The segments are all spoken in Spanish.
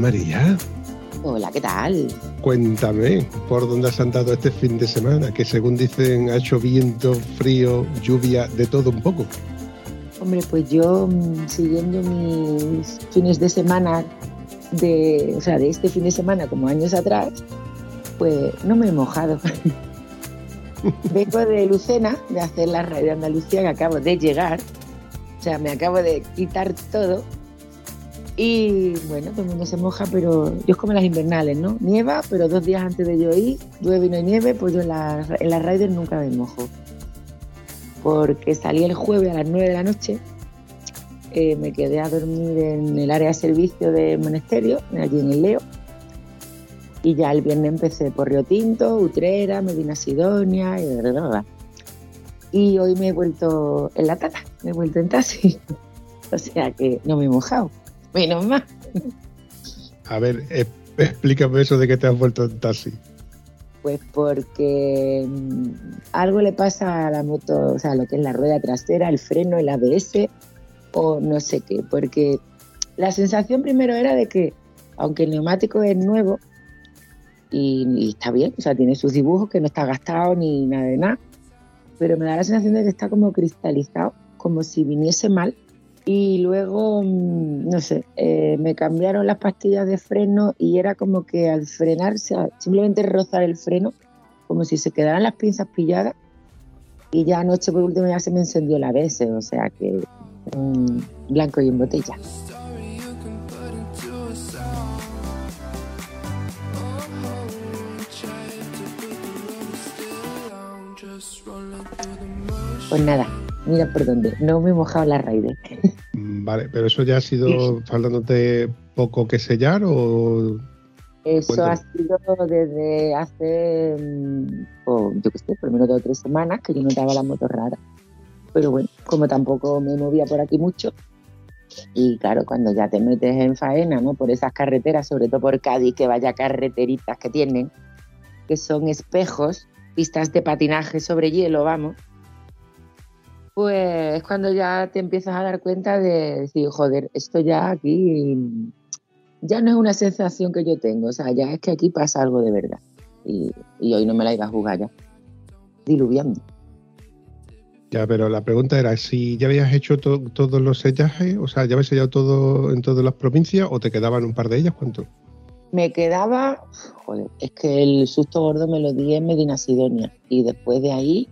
María, Hola, ¿qué tal? cuéntame por dónde has andado este fin de semana, que según dicen ha hecho viento, frío, lluvia, de todo un poco. Hombre, pues yo mm, siguiendo mis fines de semana de, o sea, de este fin de semana como años atrás, pues no me he mojado. Vengo de Lucena, de hacer la radio de Andalucía, que acabo de llegar. O sea, me acabo de quitar todo. Y bueno, todo el mundo se moja, pero yo es como las invernales, ¿no? Nieva, pero dos días antes de yo ir, llueve y no hay nieve, pues yo en la, en la Rider nunca me mojo. Porque salí el jueves a las 9 de la noche, eh, me quedé a dormir en el área de servicio del monasterio, allí en el Leo. Y ya el viernes empecé por Río Tinto, Utrera, Medina Sidonia y bla, bla. Y hoy me he vuelto en la tata, me he vuelto en taxi. o sea que no me he mojado. Menos mal. A ver, eh, explícame eso de que te has vuelto en taxi. Pues porque mm, algo le pasa a la moto, o sea, lo que es la rueda trasera, el freno, el ABS o no sé qué. Porque la sensación primero era de que, aunque el neumático es nuevo y, y está bien, o sea, tiene sus dibujos que no está gastado ni nada de nada, pero me da la sensación de que está como cristalizado, como si viniese mal. Y luego, mm, no sé, eh, me cambiaron las pastillas de freno y era como que al frenar, simplemente rozar el freno, como si se quedaran las pinzas pilladas. Y ya anoche por último ya se me encendió la ABS, o sea que mm, blanco y en botella. Pues nada, mira por dónde. No me he mojado la Raider. Mm, Vale, pero eso ya ha sido faltándote poco que sellar o Eso Cuéntame. ha sido desde hace, mm, yo qué sé, por lo menos dos o tres semanas que yo notaba la moto rara. Pero bueno, como tampoco me movía por aquí mucho, y claro, cuando ya te metes en faena, ¿no? Por esas carreteras, sobre todo por Cádiz, que vaya carreteritas que tienen, que son espejos, pistas de patinaje sobre hielo, vamos. Pues es cuando ya te empiezas a dar cuenta de decir, joder, esto ya aquí ya no es una sensación que yo tengo, o sea, ya es que aquí pasa algo de verdad. Y, y hoy no me la iba a jugar ya, diluviando. ya, pero la pregunta era si ya habías hecho to- todos los sellajes, o sea, ya habías sellado todo en todas las provincias o te quedaban un par de ellas, ¿cuánto? Me quedaba, joder, es que el susto gordo me lo di en Medina Sidonia y después de ahí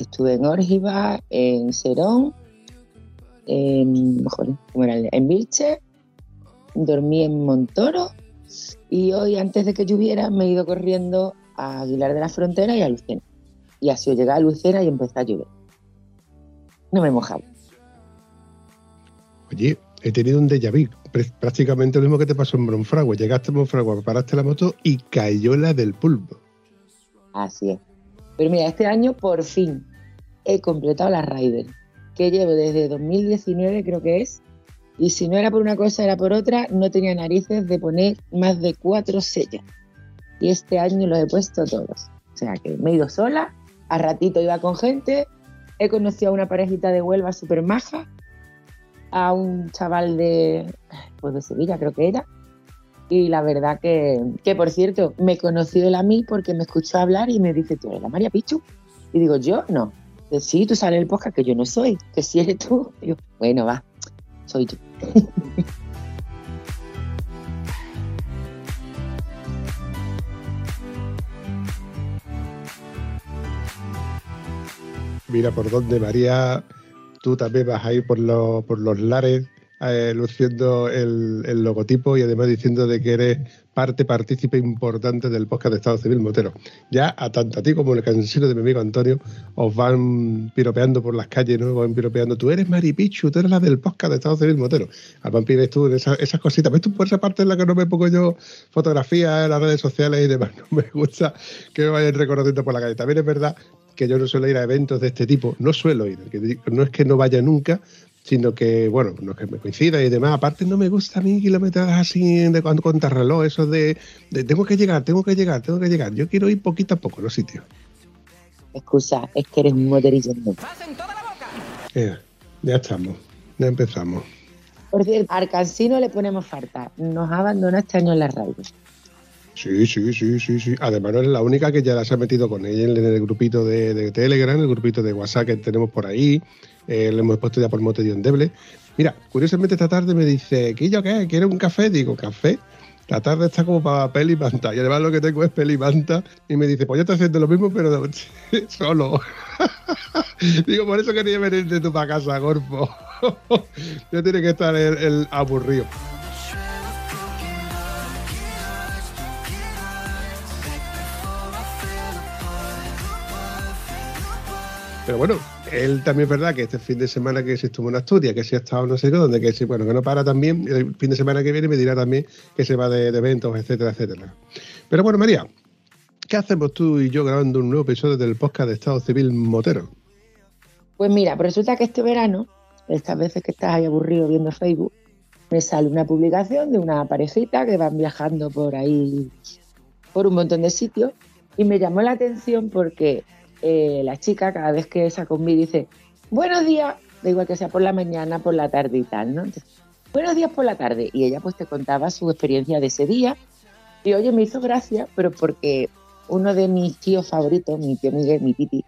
estuve en Órgiva, en Serón, en, joder, ¿cómo era? en Vilche, dormí en Montoro y hoy antes de que lloviera me he ido corriendo a Aguilar de la Frontera y a Lucena. Y así llegué a Lucena y empezó a llover. No me he mojado. Oye, he tenido un déjà vu, pr- prácticamente lo mismo que te pasó en Monfragüe. Llegaste a Monfragüe, paraste la moto y cayó la del pulpo. Así es. Pero mira, este año por fin he completado la Rider, que llevo desde 2019 creo que es, y si no era por una cosa era por otra, no tenía narices de poner más de cuatro sellas. Y este año los he puesto todos. O sea que me he ido sola, a ratito iba con gente, he conocido a una parejita de Huelva súper maja, a un chaval de, pues de Sevilla creo que era, y la verdad que, que, por cierto, me conoció él a mí porque me escuchó hablar y me dice, ¿tú eres la María Pichu? Y digo, ¿yo? No. Sí, tú sales en el podcast que yo no soy, que si eres tú. Y yo, bueno, va, soy yo. Mira por dónde, María, tú también vas a ir por los, por los lares eh, luciendo el, logotipo y además diciendo de que eres parte, partícipe importante del podcast de Estado Civil Motero. Ya a tanto a ti como el cansino de mi amigo Antonio os van piropeando por las calles, ¿no? Van piropeando, tú eres Maripichu, tú eres la del podcast de Estado Civil Motero. Al ves tú esas, esas cositas. ¿Ves tú por esa parte en la que no me pongo yo fotografías en las redes sociales y demás? No me gusta que me vayan reconociendo por la calle. También es verdad que yo no suelo ir a eventos de este tipo, no suelo ir, no es que no vaya nunca, sino que, bueno, no es que me coincida y demás. Aparte, no me gusta a mí kilometradas así de cuando contrarreloj, eso de, de, tengo que llegar, tengo que llegar, tengo que llegar. Yo quiero ir poquito a poco los sitios. Excusa, es que eres un motorillo. Ya, ya estamos, ya empezamos. Por cierto, al Cansino le ponemos falta. Nos abandona este año en las radios. Sí, sí, sí, sí, sí. Además, no es la única que ya se ha metido con ella en el grupito de, de Telegram, el grupito de WhatsApp que tenemos por ahí. Eh, lo hemos puesto ya por moto de endeble. Mira, curiosamente esta tarde me dice, ¿qué yo qué? ¿Quieres un café? Digo, ¿café? La tarde está como para peli y manta. Y además lo que tengo es peli y manta. Y me dice, pues yo estoy haciendo lo mismo, pero solo. Digo, por eso quería venir de tu para casa, Gorfo. yo tiene que estar el aburrido. Pero bueno, él también es verdad que este fin de semana que se estuvo en Asturias, que se ha estado no sé qué, donde que sí, bueno, que no para también, el fin de semana que viene me dirá también que se va de, de eventos, etcétera, etcétera. Pero bueno, María, ¿qué hacemos tú y yo grabando un nuevo episodio del podcast de Estado Civil Motero? Pues mira, pues resulta que este verano, estas veces que estás ahí aburrido viendo Facebook, me sale una publicación de una parejita que van viajando por ahí, por un montón de sitios, y me llamó la atención porque eh, la chica cada vez que saca un dice, buenos días, da igual que sea por la mañana, por la tarde y tal, ¿no? Entonces, buenos días por la tarde. Y ella pues te contaba su experiencia de ese día. Y oye, me hizo gracia, pero porque uno de mis tíos favoritos, mi tío Miguel, mi titi,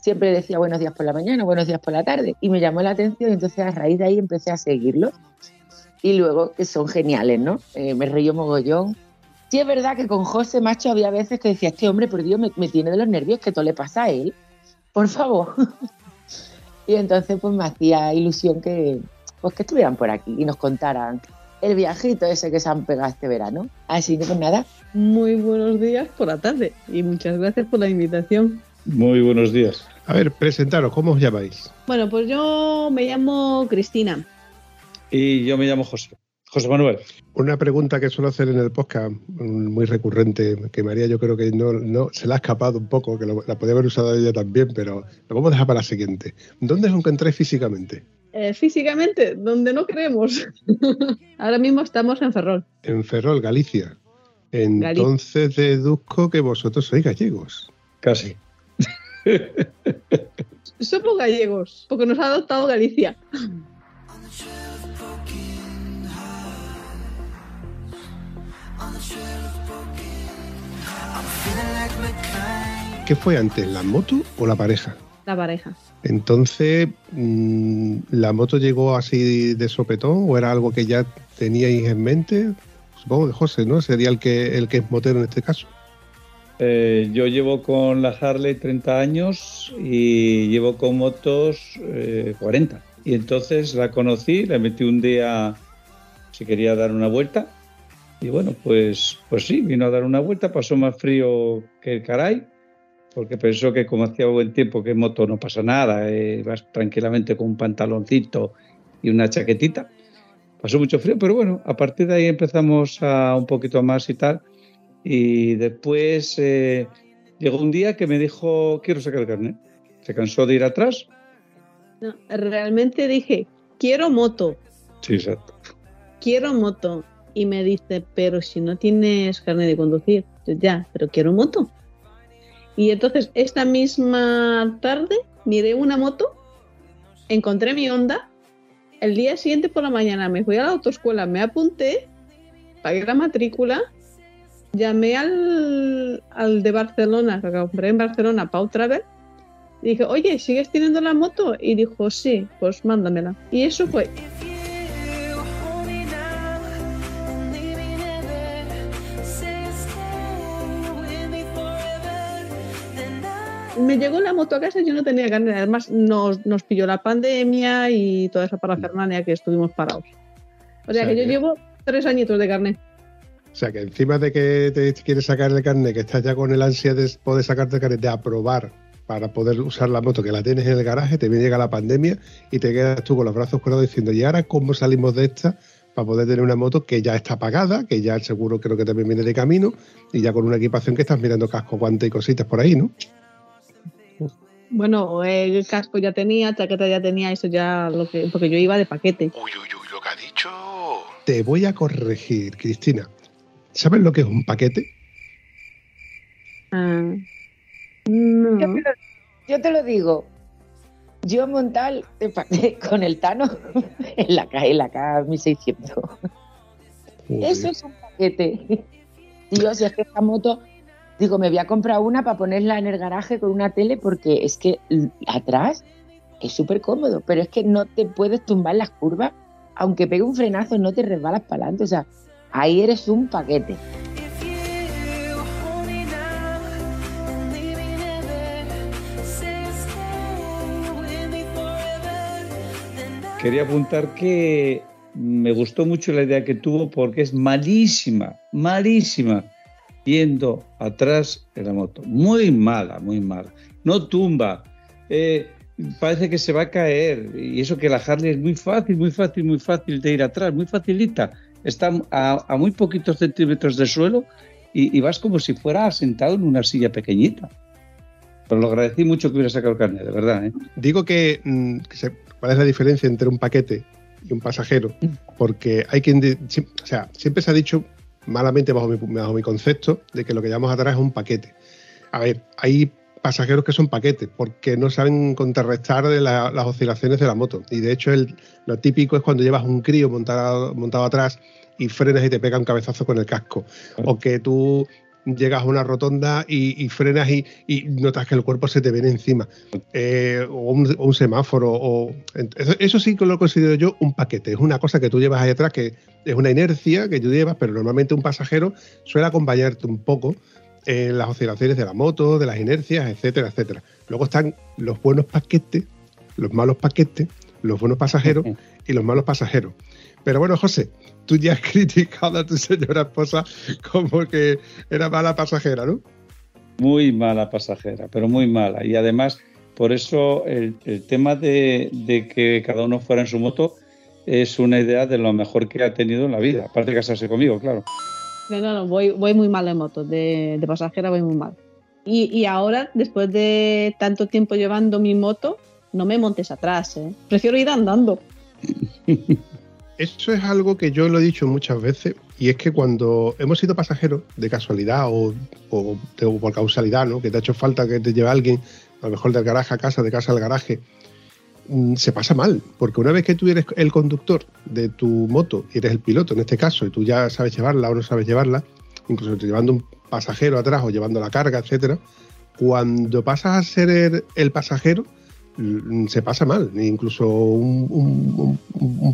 siempre decía buenos días por la mañana, buenos días por la tarde. Y me llamó la atención y entonces a raíz de ahí empecé a seguirlo. Y luego, que son geniales, ¿no? Eh, me reí mogollón. Sí es verdad que con José Macho había veces que decía, este hombre, por Dios, me, me tiene de los nervios, que todo le pasa a él. Por favor. y entonces pues me hacía ilusión que, pues, que estuvieran por aquí y nos contaran el viajito ese que se han pegado este verano. Así que pues nada. Muy buenos días por la tarde y muchas gracias por la invitación. Muy buenos días. A ver, presentaros, ¿cómo os llamáis? Bueno, pues yo me llamo Cristina. Y yo me llamo José. José Manuel. Una pregunta que suelo hacer en el podcast, muy recurrente, que María yo creo que no, no se la ha escapado un poco, que lo, la podía haber usado ella también, pero lo vamos a dejar para la siguiente. ¿Dónde os encontráis físicamente? Eh, físicamente, donde no creemos. Ahora mismo estamos en Ferrol. En Ferrol, Galicia. Entonces Galicia. deduzco que vosotros sois gallegos. Casi. Somos gallegos, porque nos ha adoptado Galicia. ¿Qué fue antes, la moto o la pareja? La pareja. Entonces, ¿la moto llegó así de sopetón o era algo que ya teníais en mente? Supongo que José, ¿no? Sería el que, el que es motero en este caso. Eh, yo llevo con la Harley 30 años y llevo con motos eh, 40. Y entonces la conocí, la metí un día, si quería dar una vuelta. Y bueno, pues, pues sí, vino a dar una vuelta, pasó más frío que el caray porque pensó que como hacía buen tiempo que en moto no pasa nada, eh, vas tranquilamente con un pantaloncito y una chaquetita. Pasó mucho frío, pero bueno, a partir de ahí empezamos a un poquito más y tal. Y después eh, llegó un día que me dijo, quiero sacar el carnet. Se cansó de ir atrás. No, realmente dije, quiero moto. Sí, exacto. Quiero moto. Y me dice, pero si no tienes carnet de conducir. Yo, ya, pero quiero moto. Y entonces esta misma tarde miré una moto, encontré mi Honda, el día siguiente por la mañana me fui a la autoescuela, me apunté, pagué la matrícula, llamé al, al de Barcelona, que compré en Barcelona, Pau Travel, y dije, oye, ¿sigues teniendo la moto? Y dijo, sí, pues mándamela. Y eso fue. Me llegó la moto a casa y yo no tenía ganas. Además, nos, nos pilló la pandemia y toda esa parafernalia que estuvimos parados. O sea, O sea que yo llevo tres añitos de carnet. O sea, que encima de que te quieres sacar el carnet, que estás ya con el ansia de poder sacarte el carnet, de aprobar para poder usar la moto, que la tienes en el garaje, te viene llega la pandemia y te quedas tú con los brazos cruzados diciendo, ¿y ahora cómo salimos de esta para poder tener una moto que ya está pagada, que ya el seguro creo que también viene de camino y ya con una equipación que estás mirando casco, guante y cositas por ahí, ¿no? Bueno, el casco ya tenía, chaqueta ya tenía, eso ya lo que. Porque yo iba de paquete. Uy, uy, uy, lo que ha dicho. Te voy a corregir, Cristina. ¿Sabes lo que es un paquete? Ah, Yo no. te, lo, yo te lo digo. Yo montar con el Tano en la, K- en la K1600. Eso es un paquete. Tío, si es que esta moto, digo, me voy a comprar una para ponerla en el garaje con una tele porque es que atrás es súper cómodo, pero es que no te puedes tumbar las curvas, aunque pegue un frenazo, no te resbalas para adelante. O sea, ahí eres un paquete. Quería apuntar que me gustó mucho la idea que tuvo porque es malísima, malísima, yendo atrás en la moto. Muy mala, muy mala. No tumba. Eh, parece que se va a caer. Y eso que la Harley es muy fácil, muy fácil, muy fácil de ir atrás, muy facilita. Está a, a muy poquitos centímetros de suelo y, y vas como si fuera sentado en una silla pequeñita. Pero lo agradecí mucho que hubiera sacado el carnet, de verdad. ¿eh? Digo que, mm, que se- cuál es la diferencia entre un paquete y un pasajero, porque hay quien, si- o sea, siempre se ha dicho malamente bajo mi, bajo mi concepto de que lo que llamamos atrás es un paquete. A ver, hay pasajeros que son paquetes porque no saben contrarrestar de la- las oscilaciones de la moto. Y de hecho, el- lo típico es cuando llevas un crío montado, montado atrás y frenas y te pega un cabezazo con el casco. O que tú llegas a una rotonda y, y frenas y, y notas que el cuerpo se te viene encima. Eh, o, un, o un semáforo. O, eso, eso sí que lo considero yo un paquete. Es una cosa que tú llevas ahí atrás, que es una inercia que tú llevas, pero normalmente un pasajero suele acompañarte un poco en las oscilaciones de la moto, de las inercias, etcétera, etcétera. Luego están los buenos paquetes, los malos paquetes, los buenos pasajeros y los malos pasajeros. Pero bueno, José, tú ya has criticado a tu señora esposa como que era mala pasajera, ¿no? Muy mala pasajera, pero muy mala. Y además, por eso el, el tema de, de que cada uno fuera en su moto es una idea de lo mejor que ha tenido en la vida. Aparte de casarse conmigo, claro. No, no, no, voy, voy muy mal en moto, de, de pasajera voy muy mal. Y, y ahora, después de tanto tiempo llevando mi moto, no me montes atrás, ¿eh? Prefiero ir andando. Eso es algo que yo lo he dicho muchas veces y es que cuando hemos sido pasajeros de casualidad o, o o por causalidad, ¿no? que te ha hecho falta que te lleve alguien, a lo mejor del garaje a casa, de casa al garaje, mm, se pasa mal, porque una vez que tú eres el conductor de tu moto y eres el piloto en este caso y tú ya sabes llevarla o no sabes llevarla, incluso llevando un pasajero atrás o llevando la carga, etcétera, cuando pasas a ser el, pasajero se pasa mal, incluso un,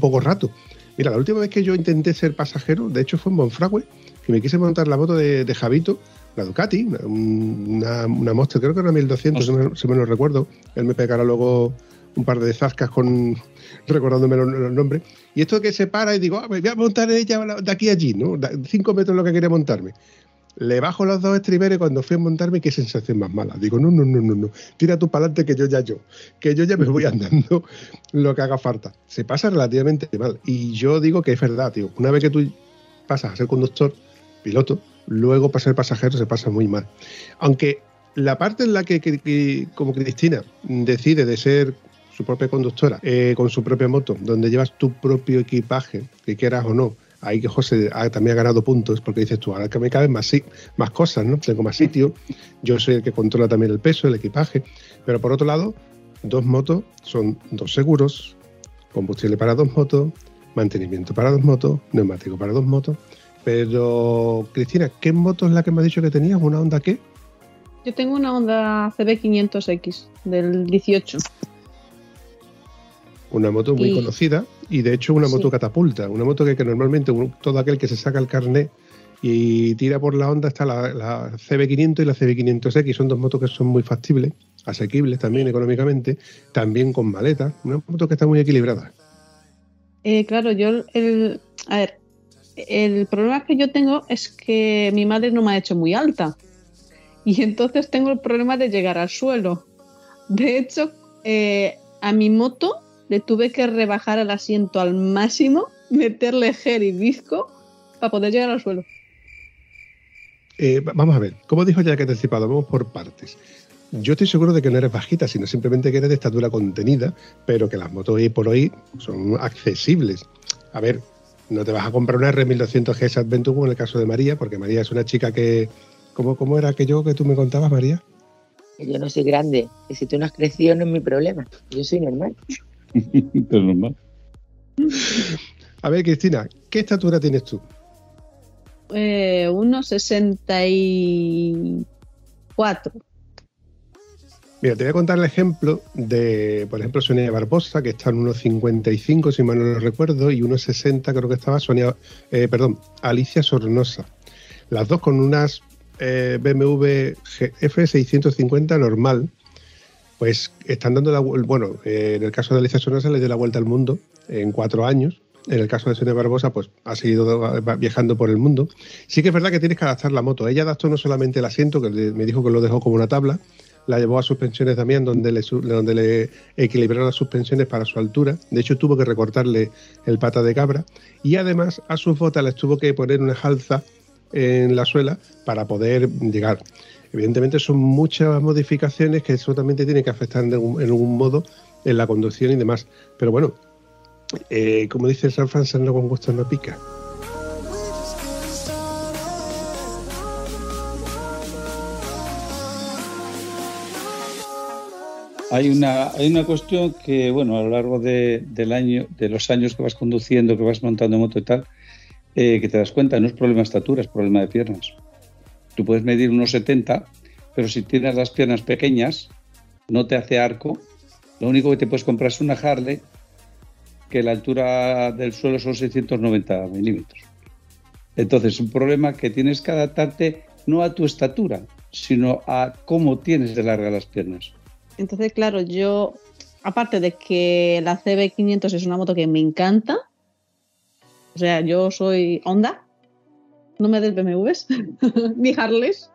poco rato. Mira, la última vez que yo intenté ser pasajero, de hecho fue en Monfragüe, que me quise montar la moto de, Javito, la Ducati, una, una, Monster, creo que era 1200, si me, si me lo recuerdo. Él me pegará luego un par de zascas con recordándome los, nombres. Y esto que se para y digo, ah, me voy a montar ella de aquí a allí, ¿no? Cinco metros lo que quería montarme. Le bajo los dos estriberos y cuando fui a montarme, qué sensación más mala. Digo, no, no, no, no, no. Tira tú para adelante que yo ya yo. Que yo ya me voy andando lo que haga falta. Se pasa relativamente mal. Y yo digo que es verdad, tío. Una vez que tú pasas a ser conductor, piloto, luego para ser pasajero se pasa muy mal. Aunque la parte en la que, que- que, como Cristina decide de ser su propia conductora eh, con su propia moto, donde llevas tu propio equipaje, que quieras o no, ahí que José también ha ganado puntos, porque dices tú, ahora que me caben más, más cosas, ¿no? Tengo más sitio, yo soy el que controla también el peso, el equipaje, pero por otro lado, dos motos son dos seguros, combustible para dos motos, mantenimiento para dos motos, neumático para dos motos. Pero, Cristina, ¿qué moto es la que me has dicho que tenías? ¿Una Honda qué? Yo tengo una Honda CB500X del 18. Una moto muy Y- conocida y de hecho una Sí. moto catapulta, una moto que, que normalmente un- todo aquel que se saca el carnet y tira por la onda está la, la CB500 y la CB500X, son dos motos que son muy factibles, asequibles también económicamente, también con maletas, una moto que está muy equilibrada. Eh, claro, yo, el, a ver, el problema que yo tengo es que mi madre no me ha hecho muy alta. Y entonces tengo el problema de llegar al suelo. De hecho, eh, a mi moto le tuve que rebajar el asiento al máximo, meterle gel y bizco para poder llegar al suelo. Eh, va- vamos a ver, como dijo ya que anticipado, vamos por partes. Yo estoy seguro de que no eres bajita, sino simplemente que eres de estatura contenida, pero que las motos hoy por hoy son accesibles. A ver, no te vas a comprar una R1200 GS Adventure como en el caso de María, porque María es una chica que... ¿Cómo, cómo era aquello que tú me contabas, María? Yo no soy grande, que si tú no has crecido no es mi problema. Yo soy normal. Pero normal. A ver, Cristina, ¿qué estatura tienes tú? Eh, unos 64. Mira, te voy a contar el ejemplo de, por ejemplo, Sonia Barbosa, que está en unos 55, si mal no lo recuerdo, y unos 60 creo que estaba Sonia, eh, perdón, Alicia Sornosa. Las dos con unas eh, BMW F650 normal, pues están dando la bueno, eh, en el caso de Alicia Sornosa le dio la vuelta al mundo en cuatro años. En el caso de Sonia Barbosa, pues ha seguido viajando por el mundo. Sí que es verdad que tienes que adaptar la moto. Ella adaptó no solamente el asiento, que me dijo que lo dejó como una tabla, la llevó a suspensiones también, donde le, donde le equilibraron las suspensiones para su altura. De hecho, tuvo que recortarle el pata de cabra. Y además, a sus botas les tuvo que poner una jalza en la suela para poder llegar. Evidentemente, son muchas modificaciones que eso también te tiene que afectar en algún, modo en la conducción y demás. Pero bueno, eh, como dice San Francisco, no con gusto no pica. Hay una, hay una cuestión que, bueno, a lo largo de, del año, de los años que vas conduciendo, que vas montando moto y tal, eh, que te das cuenta, no es problema de estatura, es problema de piernas. Tú puedes medir unos 70, pero si tienes las piernas pequeñas, no te hace arco. Lo único que te puedes comprar es una Harley, que la altura del suelo son 690 milímetros. Entonces, es un problema que tienes que adaptarte no a tu estatura, sino a cómo tienes de largas las piernas. Entonces, claro, yo, aparte de que la CB500 es una moto que me encanta, o sea, yo soy Honda, no me des BMWs ni Harleys,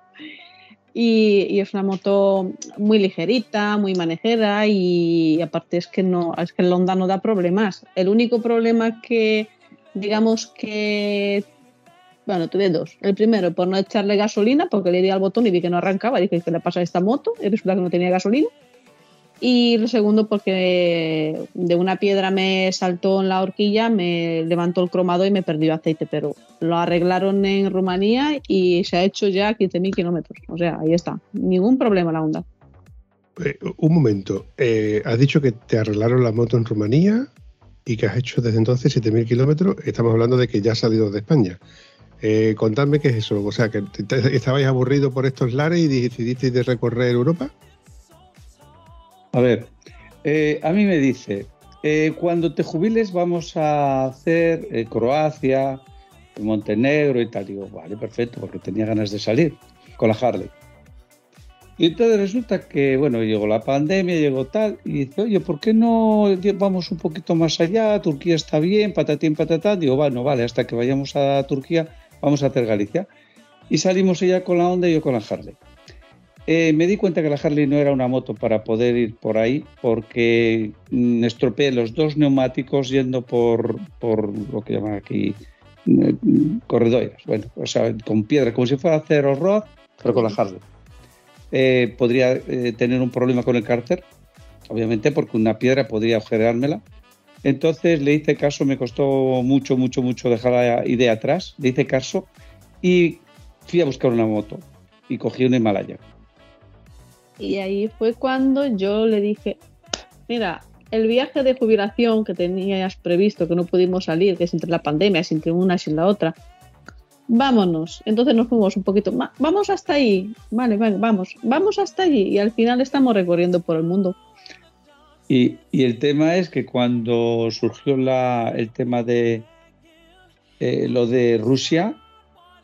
y, y es una moto muy ligerita, muy manejera y, aparte es que no, es que el Honda no da problemas. El único problema que, digamos que, bueno, tuve dos. El primero, por no echarle gasolina, porque le di al botón y vi que no arrancaba, dije, ¿qué le pasa a esta moto? Y resulta que no tenía gasolina. Y lo segundo, porque de una piedra me saltó en la horquilla, me levantó el cromado y me perdió aceite, pero lo arreglaron en Rumanía y se ha hecho ya 15.000 kilómetros. O sea, ahí está. Ningún problema la Honda. Eh, un momento, eh, has dicho que te arreglaron la moto en Rumanía y que has hecho desde entonces 7.000 kilómetros. Estamos hablando de que ya has salido de España. Eh, contadme qué es eso. O sea, que te- estabais aburridos por estos lares y decidisteis de recorrer Europa. A ver, eh, a mí me dice, eh, cuando te jubiles vamos a hacer eh, Croacia, Montenegro y tal. Digo, vale, perfecto, porque tenía ganas de salir con la Harley. Y entonces resulta que, bueno, llegó la pandemia, llegó tal, y dice, oye, ¿por qué no vamos un poquito más allá? Turquía está bien, patatín, patatán. Digo, bueno, vale, hasta que vayamos a Turquía, vamos a hacer Galicia. Y salimos ella con la Honda y yo con la Harley. Eh, me di cuenta que la Harley no era una moto para poder ir por ahí porque mm, estropeé los dos neumáticos yendo por, por lo que llaman aquí mm, corredores, bueno, o sea, con piedra, como si fuera hacer road, pero con la Harley. Eh, podría eh, tener un problema con el cárter, obviamente, porque una piedra podría agujereármela. Entonces le hice caso, me costó mucho, mucho, mucho dejar la idea atrás, le hice caso y fui a buscar una moto y cogí una Himalaya. Y ahí fue cuando yo le dije, mira, el viaje de jubilación que tenías previsto, que no pudimos salir, que es entre la pandemia, es entre una y sin la otra, vámonos. Entonces nos fuimos un poquito más, vamos hasta ahí, vale, vale, vamos, vamos hasta allí. Y al final estamos recorriendo por el mundo. Y, y el tema es que cuando surgió la, el tema de eh, lo de Rusia,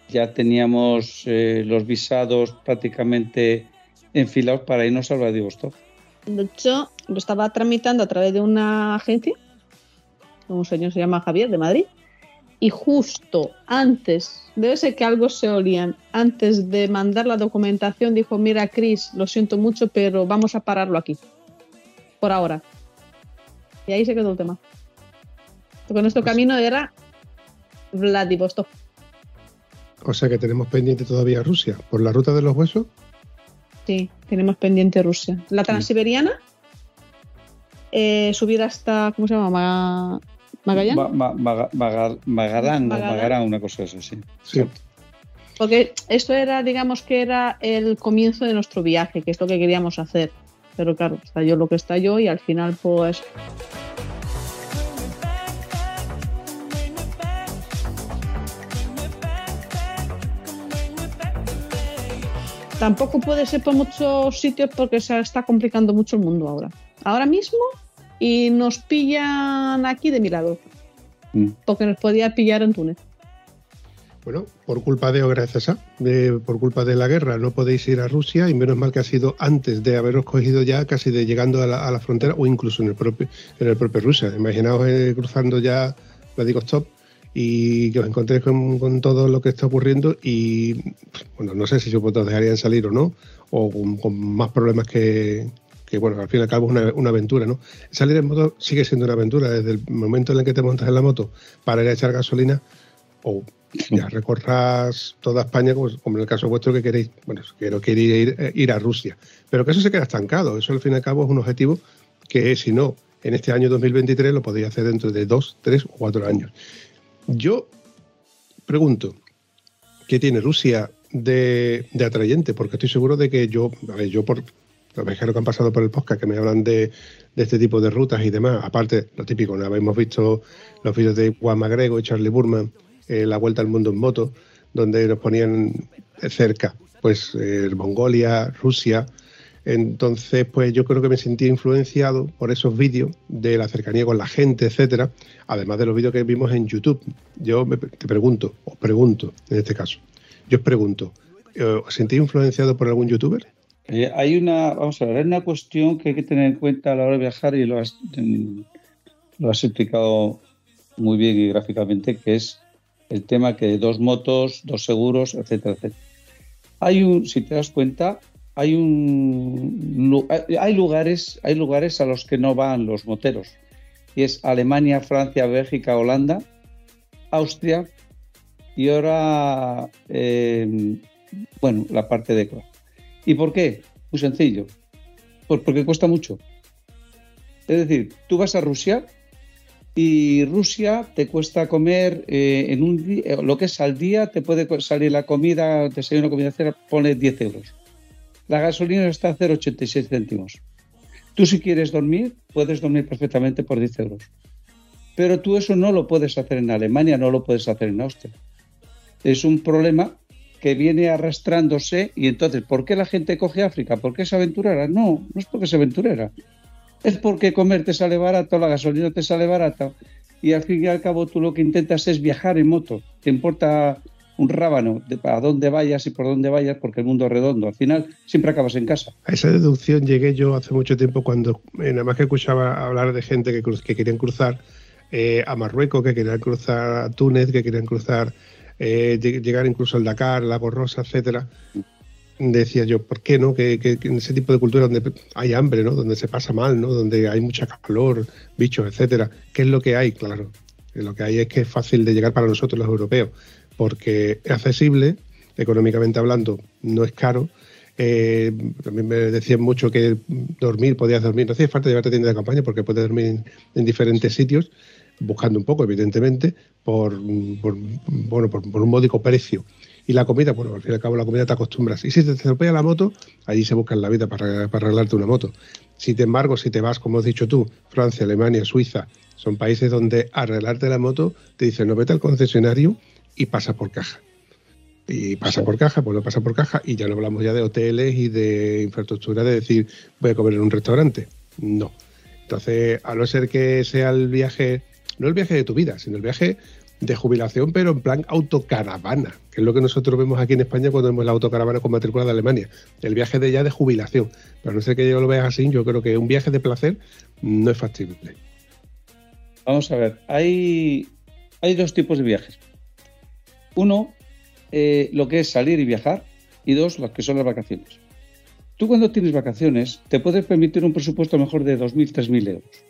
ya teníamos eh, los visados prácticamente enfilados para irnos a Vladivostok. De hecho, lo estaba tramitando a través de una agencia un señor se llama Javier de Madrid, y justo antes, debe ser que algo se olían, antes de mandar la documentación dijo, mira Chris, lo siento mucho, pero vamos a pararlo aquí, por ahora. Y ahí se quedó el tema. Porque nuestro Pues- camino era Vladivostok. O sea que tenemos pendiente todavía Rusia. ¿Por la ruta de los huesos? Sí, tenemos pendiente Rusia. La transiberiana, eh, subir hasta, ¿cómo se llama? Ma- Magallán. Ma- ma- una cosa así, sí. Sí. Porque esto era, digamos que era el comienzo de nuestro viaje, que es lo que queríamos hacer. Pero claro, estalló lo que estalló y al final pues tampoco puede ser por muchos sitios porque se está complicando mucho el mundo ahora. Ahora mismo y nos pillan aquí de mi lado, Mm. porque nos podía pillar en Túnez. Bueno, por culpa de o gracias a, de- por culpa de la guerra, no podéis ir a Rusia y menos mal que ha sido antes de haberos cogido ya casi de llegando a la, a la frontera o incluso en el propio en el propio Rusia. Imaginaos eh, cruzando ya Vladivostok y que os encontréis con, todo lo que está ocurriendo y bueno, no sé si vosotros dejarían salir o no o con, más problemas que, que, bueno, al fin y al cabo es una, una aventura, ¿no? Salir en moto sigue siendo una aventura desde el momento en el que te montas en la moto para ir a echar gasolina o ya recorras toda España, pues, como en el caso vuestro que queréis, bueno, quiero querer ir, eh, ir a Rusia. Pero que eso se queda estancado, eso al fin y al cabo es un objetivo que si no, en este año 2023 lo podéis hacer dentro de dos, tres o cuatro años. Yo pregunto, ¿qué tiene Rusia de, atrayente? Porque estoy seguro de que yo, a ver, yo por los viajeros que han pasado por el podcast, que me hablan de, de este tipo de rutas y demás, aparte, lo típico, ¿no? hemos visto los vídeos de Juan Magrego y Charlie Burman, eh, La Vuelta al Mundo en Moto, donde nos ponían cerca, pues eh, Mongolia, Rusia. Entonces, pues yo creo que me sentí influenciado por esos vídeos de la cercanía con la gente, etcétera, además de los vídeos que vimos en YouTube. Yo me, te pregunto, os pregunto en este caso, yo os pregunto, eh, ¿os sentí influenciado por algún youtuber? Eh, hay una, vamos a ver, hay una cuestión que hay que tener en cuenta a la hora de viajar y lo has, lo has explicado muy bien y gráficamente, que es el tema que dos motos, dos seguros, etcétera, etcétera. Hay un, si te das cuenta, hay un lu- hay- lugares, hay lugares a los que no van los moteros. Y es Alemania, Francia, Bélgica, Holanda, Austria y ahora eh, bueno, la parte de Croacia. ¿Y por qué? Muy sencillo. Pues porque cuesta mucho. Es decir, tú vas a Rusia y Rusia te cuesta comer eh, en un eh, lo que es al día, te puede salir la comida, desayuno, comida, cena, pone 10 euros. La gasolina está a 0,86 céntimos. Tú si quieres dormir, puedes dormir perfectamente por 10 euros. Pero tú eso no lo puedes hacer en Alemania, no lo puedes hacer en Austria. Es un problema que viene arrastrándose y entonces, ¿por qué la gente coge África? ¿Por qué es aventurera? No, no es porque es aventurera. Es porque comer te sale barato, la gasolina te sale barata y al fin y al cabo tú lo que intentas es viajar en moto. Te importa un rábano de a dónde vayas y por dónde vayas porque el mundo es redondo. Al final siempre acabas en casa. A esa deducción llegué yo hace mucho tiempo cuando eh, nada más que escuchaba hablar de gente que, que querían cruzar eh, a Marruecos, que querían cruzar a Túnez, que querían cruzar, eh, lleg- llegar incluso al Dakar, Lago Rosa, etcétera. Decía yo, ¿por qué no? Que, que- que en ese tipo de cultura donde hay hambre, ¿no? Donde se pasa mal, ¿no? Donde hay mucha calor, bichos, etcétera. ¿Qué es lo que hay? Claro, lo que hay es que es fácil de llegar para nosotros los europeos, porque es accesible, económicamente hablando, no es caro. Eh, también me decían mucho que dormir, podías dormir, no hacía falta llevarte tienda de campaña porque puedes dormir en, en diferentes sitios, buscando un poco, evidentemente, por, bueno, por, un módico precio. Y la comida, bueno, al fin y al cabo la comida te acostumbras. Y si te estropea la moto, allí se buscan la vida para, para arreglarte una moto. Si, sin embargo, si te vas, como has dicho tú, Francia, Alemania, Suiza, son países donde arreglarte la moto te dicen, no vete al concesionario y pasa por caja. Y pasa por caja, pues lo pasa por caja y ya no hablamos ya de hoteles y de infraestructura de decir voy a comer en un restaurante. No. Entonces, a no ser que sea el viaje, no el viaje de tu vida, sino el viaje de jubilación, pero en plan autocaravana, que es lo que nosotros vemos aquí en España cuando vemos la autocaravana con matrícula de Alemania. El viaje de ya de jubilación. Pero a no ser que yo lo veas así, yo creo que un viaje de placer no es factible. Vamos a ver, hay, hay dos tipos de viajes. Uno, eh, lo que es salir y viajar, y dos, las que son las vacaciones. Tú cuando tienes vacaciones te puedes permitir un presupuesto mejor de 2.000, 3.000 euros.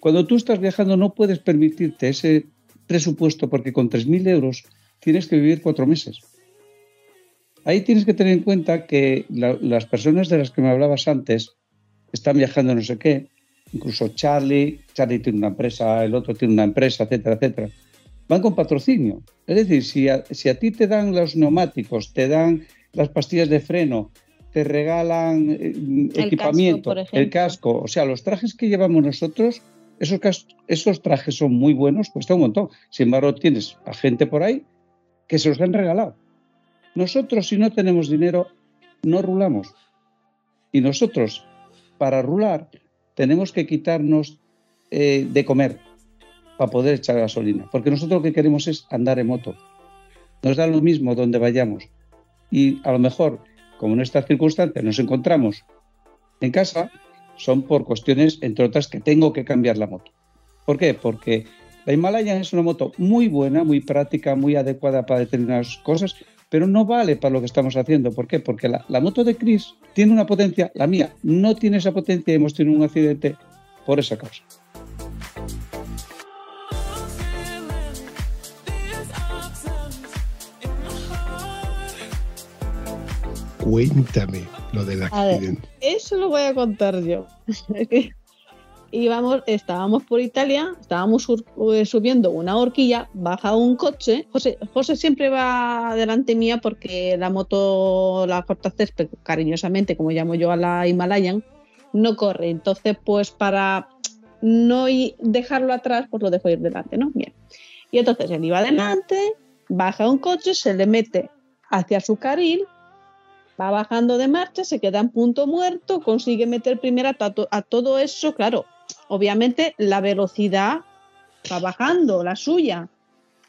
Cuando tú estás viajando no puedes permitirte ese presupuesto porque con 3.000 euros tienes que vivir cuatro meses. Ahí tienes que tener en cuenta que la- las personas de las que me hablabas antes están viajando no sé qué, incluso Charlie, Charlie tiene una empresa, el otro tiene una empresa, etcétera, etcétera. Van con patrocinio. Es decir, si a, si a ti te dan los neumáticos, te dan las pastillas de freno, te regalan eh, equipamiento, el casco, o sea, los trajes que llevamos nosotros, esos trajes son muy buenos, cuesta un montón. Sin embargo, tienes a gente por ahí que se los han regalado. Nosotros, si no tenemos dinero, no rulamos. Y nosotros, para rular, tenemos que quitarnos eh, de comer para poder echar gasolina. Porque nosotros lo que queremos es andar en moto. Nos da lo mismo donde vayamos. Y a lo mejor, como en estas circunstancias nos encontramos en casa, son por cuestiones, entre otras, que tengo que cambiar la moto. ¿Por qué? Porque la Himalayan es una moto muy buena, muy práctica, muy adecuada para determinadas cosas, pero no vale para lo que estamos haciendo. ¿Por qué? Porque la, la moto de Chris tiene una potencia, la mía no tiene esa potencia y hemos tenido un accidente por esa causa. Cuéntame lo del A ver. accidente. Eso lo voy a contar yo. Íbamos, estábamos por Italia, estábamos sur- eh, subiendo una horquilla, baja un coche. José, José siempre va delante mía porque la moto, la corta césped, cariñosamente, como llamo yo a la Himalayan, no corre. Entonces, pues para no dejarlo atrás, pues lo dejo ir delante, ¿no? Bien. Y entonces él iba adelante, baja un coche, se le mete hacia su carril va bajando de marcha, se queda en punto muerto, consigue meter primero a, a todo eso, claro, obviamente la velocidad va bajando, la suya,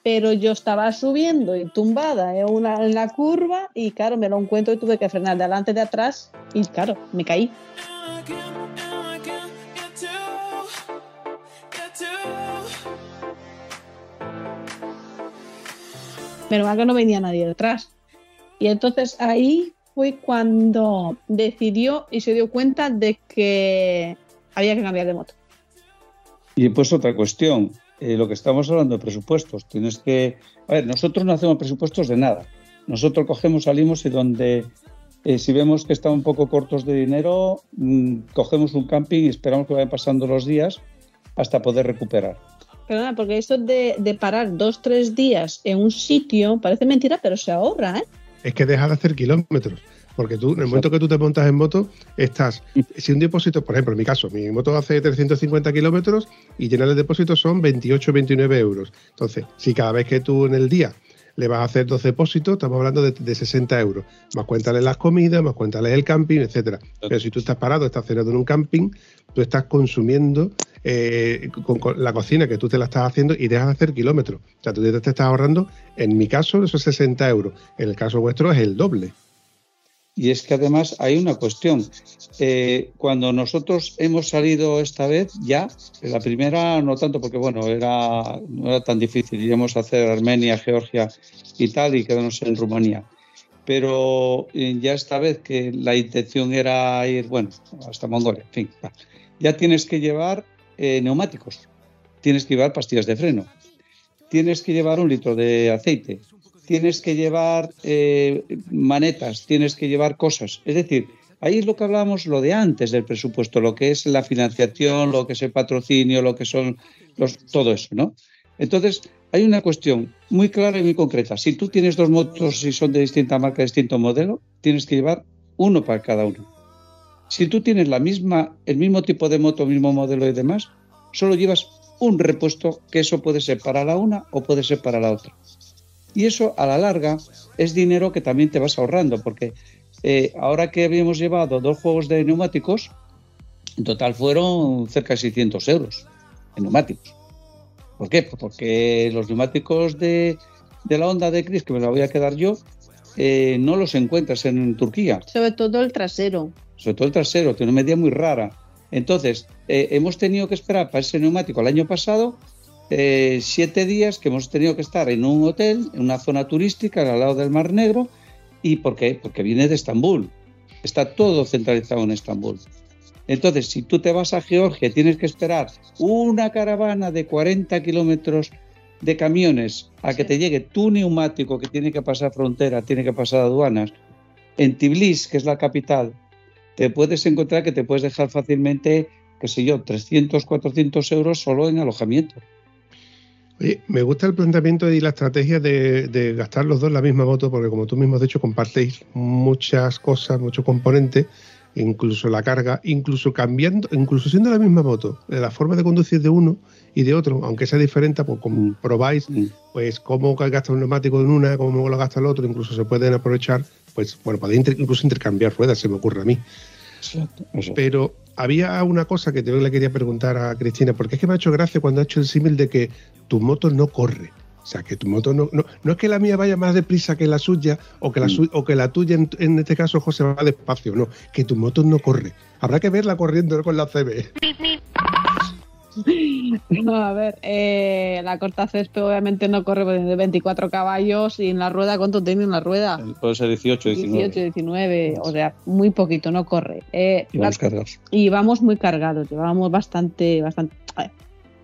pero yo estaba subiendo y tumbada en, una, en la curva y claro, me lo encuentro y tuve que frenar de adelante de atrás y claro, me caí. Pero mal que no venía nadie detrás. Y entonces ahí fue cuando decidió y se dio cuenta de que había que cambiar de moto. Y pues otra cuestión, eh, lo que estamos hablando de presupuestos, tienes que... A ver, nosotros no hacemos presupuestos de nada. Nosotros cogemos, salimos y donde, eh, si vemos que estamos un poco cortos de dinero, mm, cogemos un camping y esperamos que vayan pasando los días hasta poder recuperar. Perdona, porque esto de, de parar dos, tres días en un sitio parece mentira, pero se ahorra, ¿eh? Es que deja de hacer kilómetros. Porque tú, en el momento que tú te montas en moto, estás. Si un depósito, por ejemplo, en mi caso, mi moto hace 350 kilómetros y llenar el depósito son 28, 29 euros. Entonces, si cada vez que tú en el día le vas a hacer dos depósitos, estamos hablando de, de 60 euros. Más cuéntale las comidas, más cuéntale el camping, etcétera. Pero si tú estás parado, estás cenando en un camping, tú estás consumiendo eh, con, la cocina que tú te la estás haciendo y dejas de hacer kilómetros. O sea, tú te estás ahorrando, en mi caso, esos 60 euros. En el caso vuestro es el doble. Y es que además hay una cuestión. Eh, cuando nosotros hemos salido esta vez, ya, la primera no tanto, porque bueno, era, no era tan difícil. Íbamos a hacer Armenia, Georgia y tal, y quedarnos en Rumanía. Pero eh, ya esta vez que la intención era ir, bueno, hasta Mongolia, en fin, ya tienes que llevar eh, neumáticos, tienes que llevar pastillas de freno, tienes que llevar un litro de aceite, tienes que llevar eh, manetas, tienes que llevar cosas. Es decir, ahí es lo que hablábamos, lo de antes del presupuesto, lo que es la financiación, lo que es el patrocinio, lo que son los, todo eso, ¿no? Entonces, hay una cuestión muy clara y muy concreta. Si tú tienes dos motos y son de distinta marca, distinto modelo, tienes que llevar uno para cada uno. Si tú tienes la misma, el mismo tipo de moto, mismo modelo y demás, solo llevas un repuesto que eso puede ser para la una o puede ser para la otra. Y eso a la larga es dinero que también te vas ahorrando, porque eh, ahora que habíamos llevado dos juegos de neumáticos, en total fueron cerca de 600 euros en neumáticos. ¿Por qué? Pues porque los neumáticos de, la Honda de Chris, que me la voy a quedar yo, eh, no los encuentras en Turquía Sobre todo el trasero. Sobre todo el trasero, tiene una medida muy rara. Entonces, eh, hemos tenido que esperar para ese neumático el año pasado eh, siete días que hemos tenido que estar en un hotel, en una zona turística al lado del Mar Negro. ¿Y por qué? Porque viene de Estambul. Está todo centralizado en Estambul. Entonces, si tú te vas a Georgia, tienes que esperar una caravana de 40 kilómetros de camiones a que te llegue tu neumático que tiene que pasar frontera, tiene que pasar aduanas. En Tbilisi, que es la capital, te puedes encontrar que te puedes dejar fácilmente, qué sé yo, 300, 400 euros solo en alojamiento. Oye, me gusta el planteamiento y la estrategia de, de gastar los dos la misma moto, porque como tú mismo has dicho, compartéis muchas cosas, muchos componentes, incluso la carga, incluso cambiando, incluso siendo la misma moto, eh, la forma de conducir de uno y de otro, aunque sea diferente, pues comprobáis Mm. pues cómo gasta un neumático en una, cómo lo gasta el otro, incluso se pueden aprovechar, pues bueno, podéis inter- incluso intercambiar ruedas, se me ocurre a mí. Exacto. Pero había una cosa que yo le quería preguntar a Cristina, porque es que me ha hecho gracia cuando ha hecho el símil de que tu moto no corre. O sea, que tu moto no, no, no es que la mía vaya más deprisa que la suya o que la, su- o que la tuya, en, en este caso, José, va despacio. No, que tu moto no corre. Habrá que verla corriendo con la CB. No, a ver, eh, la corta césped obviamente no corre pues, de 24 caballos y en la rueda, ¿cuánto tiene en la rueda? Puede ser 18, 19. 18, 19, o sea, muy poquito, no corre. Eh, Y la- vamos cargados. y vamos muy cargados, llevábamos bastante, bastante, eh,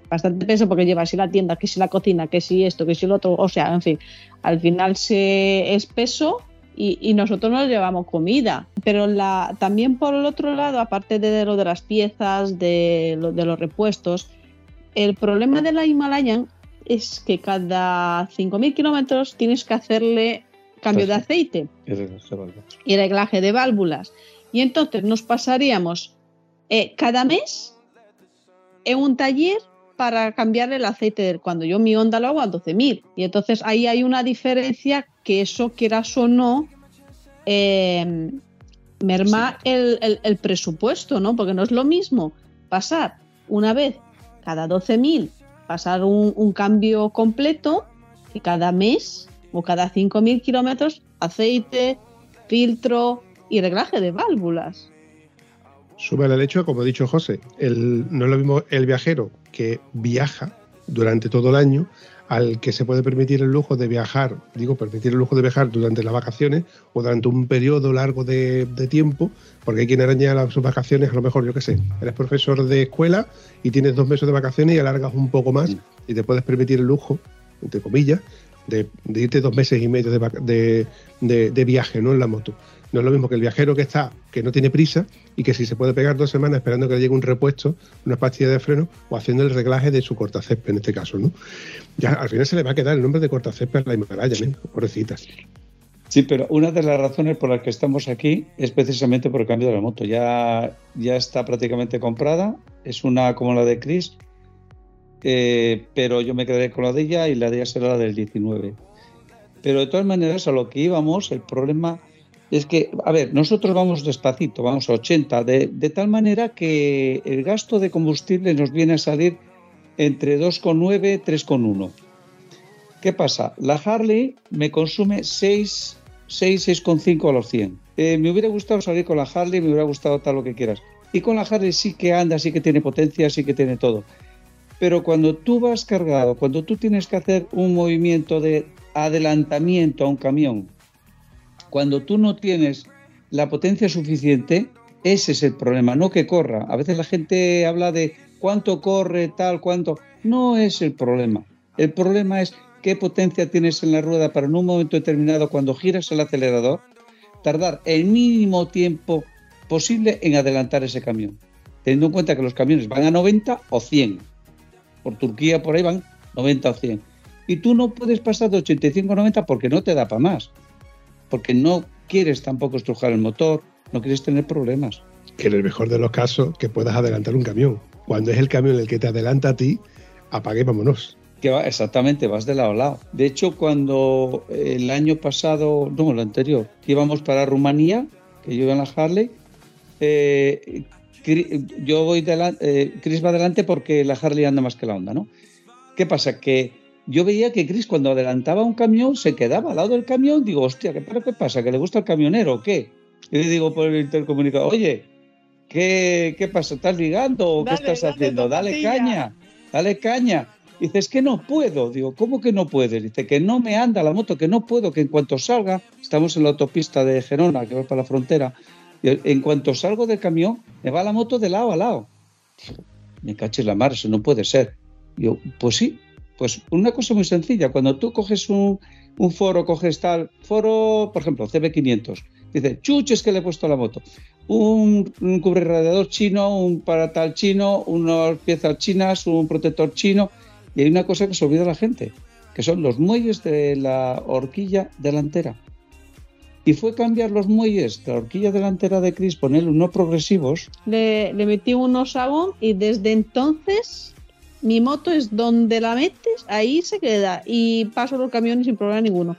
bastante peso porque lleva si la tienda, que si la cocina, que si esto, que si lo otro, o sea, en fin, al final se es peso y, y nosotros nos llevamos comida. Pero la, también por el otro lado, aparte de lo de las piezas, de, lo- de los repuestos, el problema de la Himalayan es que cada 5.000 kilómetros tienes que hacerle cambio de aceite y reglaje de válvulas. Y entonces nos pasaríamos eh, cada mes en un taller para cambiar el aceite. del- Cuando yo mi Honda lo hago a 12.000. Y entonces ahí hay una diferencia que eso, quieras o no, eh, merma el, el- el presupuesto, ¿no? Porque no es lo mismo pasar una vez cada 12.000, pasar un, un cambio completo, y cada mes o cada 5.000 kilómetros aceite, filtro y reglaje de válvulas. Sube el hecho, como ha dicho José, el, no es lo mismo el viajero que viaja durante todo el año al que se puede permitir el lujo de viajar, digo, permitir el lujo de viajar durante las vacaciones o durante un periodo largo de, tiempo, porque hay quien araña las, sus vacaciones, a lo mejor, yo qué sé, eres profesor de escuela y tienes dos meses de vacaciones y alargas un poco más y te puedes permitir el lujo, entre comillas, de, de irte dos meses y medio de- de viaje ¿no? en la moto. No es lo mismo que el viajero que está, que no tiene prisa y que si se puede pegar dos semanas esperando que le llegue un repuesto, una pastilla de freno o haciendo el reglaje de su cortacésped en este caso, ¿no? Ya al final se le va a quedar el nombre de cortacésped a la Himalaya, ¿eh? Sí, pero una de las razones por las que estamos aquí es precisamente por el cambio de la moto. Ya, ya está prácticamente comprada, es una como la de Chris, eh, pero yo me quedaré con la de ella y la de ella será la del 19. Pero de todas maneras, a lo que íbamos, el problema es que, a ver, nosotros vamos despacito, vamos a 80, de, tal manera que el gasto de combustible nos viene a salir entre 2,9 y 3,1. ¿Qué pasa? La Harley me consume 6, 6 6,5 a los 100. Eh, me hubiera gustado salir con la Harley, me hubiera gustado tal lo que quieras. Y con la Harley sí que anda, sí que tiene potencia, sí que tiene todo. Pero cuando tú vas cargado, cuando tú tienes que hacer un movimiento de adelantamiento a un camión, cuando tú no tienes la potencia suficiente, ese es el problema, no que corra. A veces la gente habla de cuánto corre, tal, cuánto. No es el problema. El problema es qué potencia tienes en la rueda para en un momento determinado, cuando giras el acelerador, tardar el mínimo tiempo posible en adelantar ese camión. Teniendo en cuenta que los camiones van a 90 o 100. Por Turquía, por ahí van 90 o 100. Y tú no puedes pasar de 85 a 90 porque no te da para más. Porque no quieres tampoco estrujar el motor, no quieres tener problemas. Que en el mejor de los casos, que puedas adelantar un camión. Cuando es el camión el que te adelanta a ti, apague y vámonos. Que va, exactamente, vas de lado a lado. De hecho, cuando el año pasado, no, el anterior, íbamos para Rumanía, que yo iba en la Harley, eh, yo voy delante, Chris va adelante porque la Harley anda más que la Honda, ¿no? ¿Qué pasa? Que yo veía que Chris cuando adelantaba un camión se quedaba al lado del camión, digo, hostia, ¿qué, pero qué pasa? ¿Que le gusta el camionero o qué? Y le digo por el intercomunicador, oye, ¿qué, qué pasa? ¿Estás ligando o qué estás dale, haciendo? Dale caña, dale caña. Dice, es que no puedo. Digo, ¿cómo que no puedes? Dice, que no me anda la moto, que no puedo, que en cuanto salga, estamos en la autopista de Gerona, que va para la frontera, y en cuanto salgo del camión, me va la moto de lado a lado. Digo, me caché la mar, eso no puede ser. Yo, pues sí, pues una cosa muy sencilla, cuando tú coges un, foro, coges tal, foro, por ejemplo, CB500, dice, chuches que le he puesto la moto, un, un cubre radiador chino, un para tal chino, unas piezas chinas, un protector chino, y hay una cosa que se olvida la gente, que son los muelles de la horquilla delantera. Y fue cambiar los muelles de la horquilla delantera de Chris, ponerle unos progresivos, Le, le metí unos sabón y desde entonces mi moto es donde la metes, ahí se queda y paso los camiones sin problema ninguno.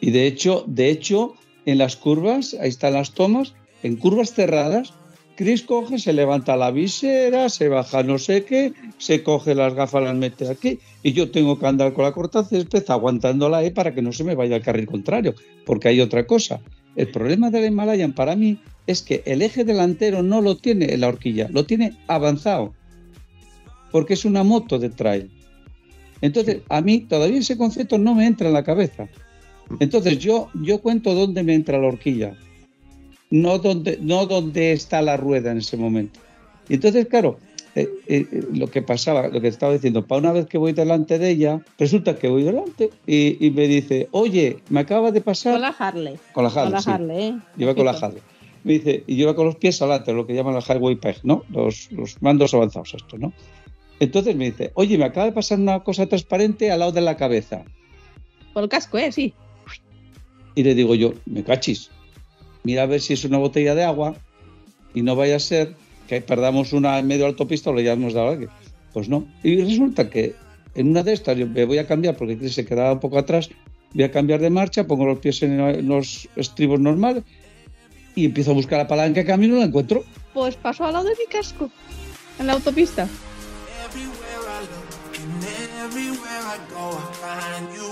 Y de hecho, de hecho, en las curvas, ahí están las tomas, en curvas cerradas, Chris coge, se levanta la visera, se baja no sé qué, se coge las gafas, las mete aquí, y yo tengo que andar con la corta césped aguantándola ahí para que no se me vaya al carril contrario, porque hay otra cosa. El problema del Himalayan para mí es que el eje delantero no lo tiene en la horquilla, lo tiene avanzado, porque es una moto de trail. Entonces, a mí todavía ese concepto no me entra en la cabeza. Entonces, yo, yo cuento dónde me entra la horquilla, no dónde, no dónde está la rueda en ese momento. Y entonces, claro, eh, eh, eh, lo que pasaba, lo que estaba diciendo, para una vez que voy delante de ella, resulta que voy delante y, y me dice, oye, me acaba de pasar. Con la Harley. Con la Harley, Con la sí. Harley, ¿eh? Lleva con la. Harley. Me dice, y lleva con los pies adelante, lo que llaman la highway peg, ¿no? Los, los mandos avanzados, esto, ¿no? Entonces me dice, oye, me acaba de pasar una cosa transparente al lado de la cabeza. Por el casco, ¿eh? Sí. Y le digo yo, me cachis, mira a ver si es una botella de agua y no vaya a ser que perdamos una en medio de autopista o le hayamos dado a alguien. Pues no. Y resulta que en una de estas yo me voy a cambiar porque se quedaba un poco atrás, voy a cambiar de marcha, pongo los pies en los estribos normales y empiezo a buscar la palanca de camino y no la encuentro. Pues pasó al lado de mi casco. En la autopista. I go, I find you.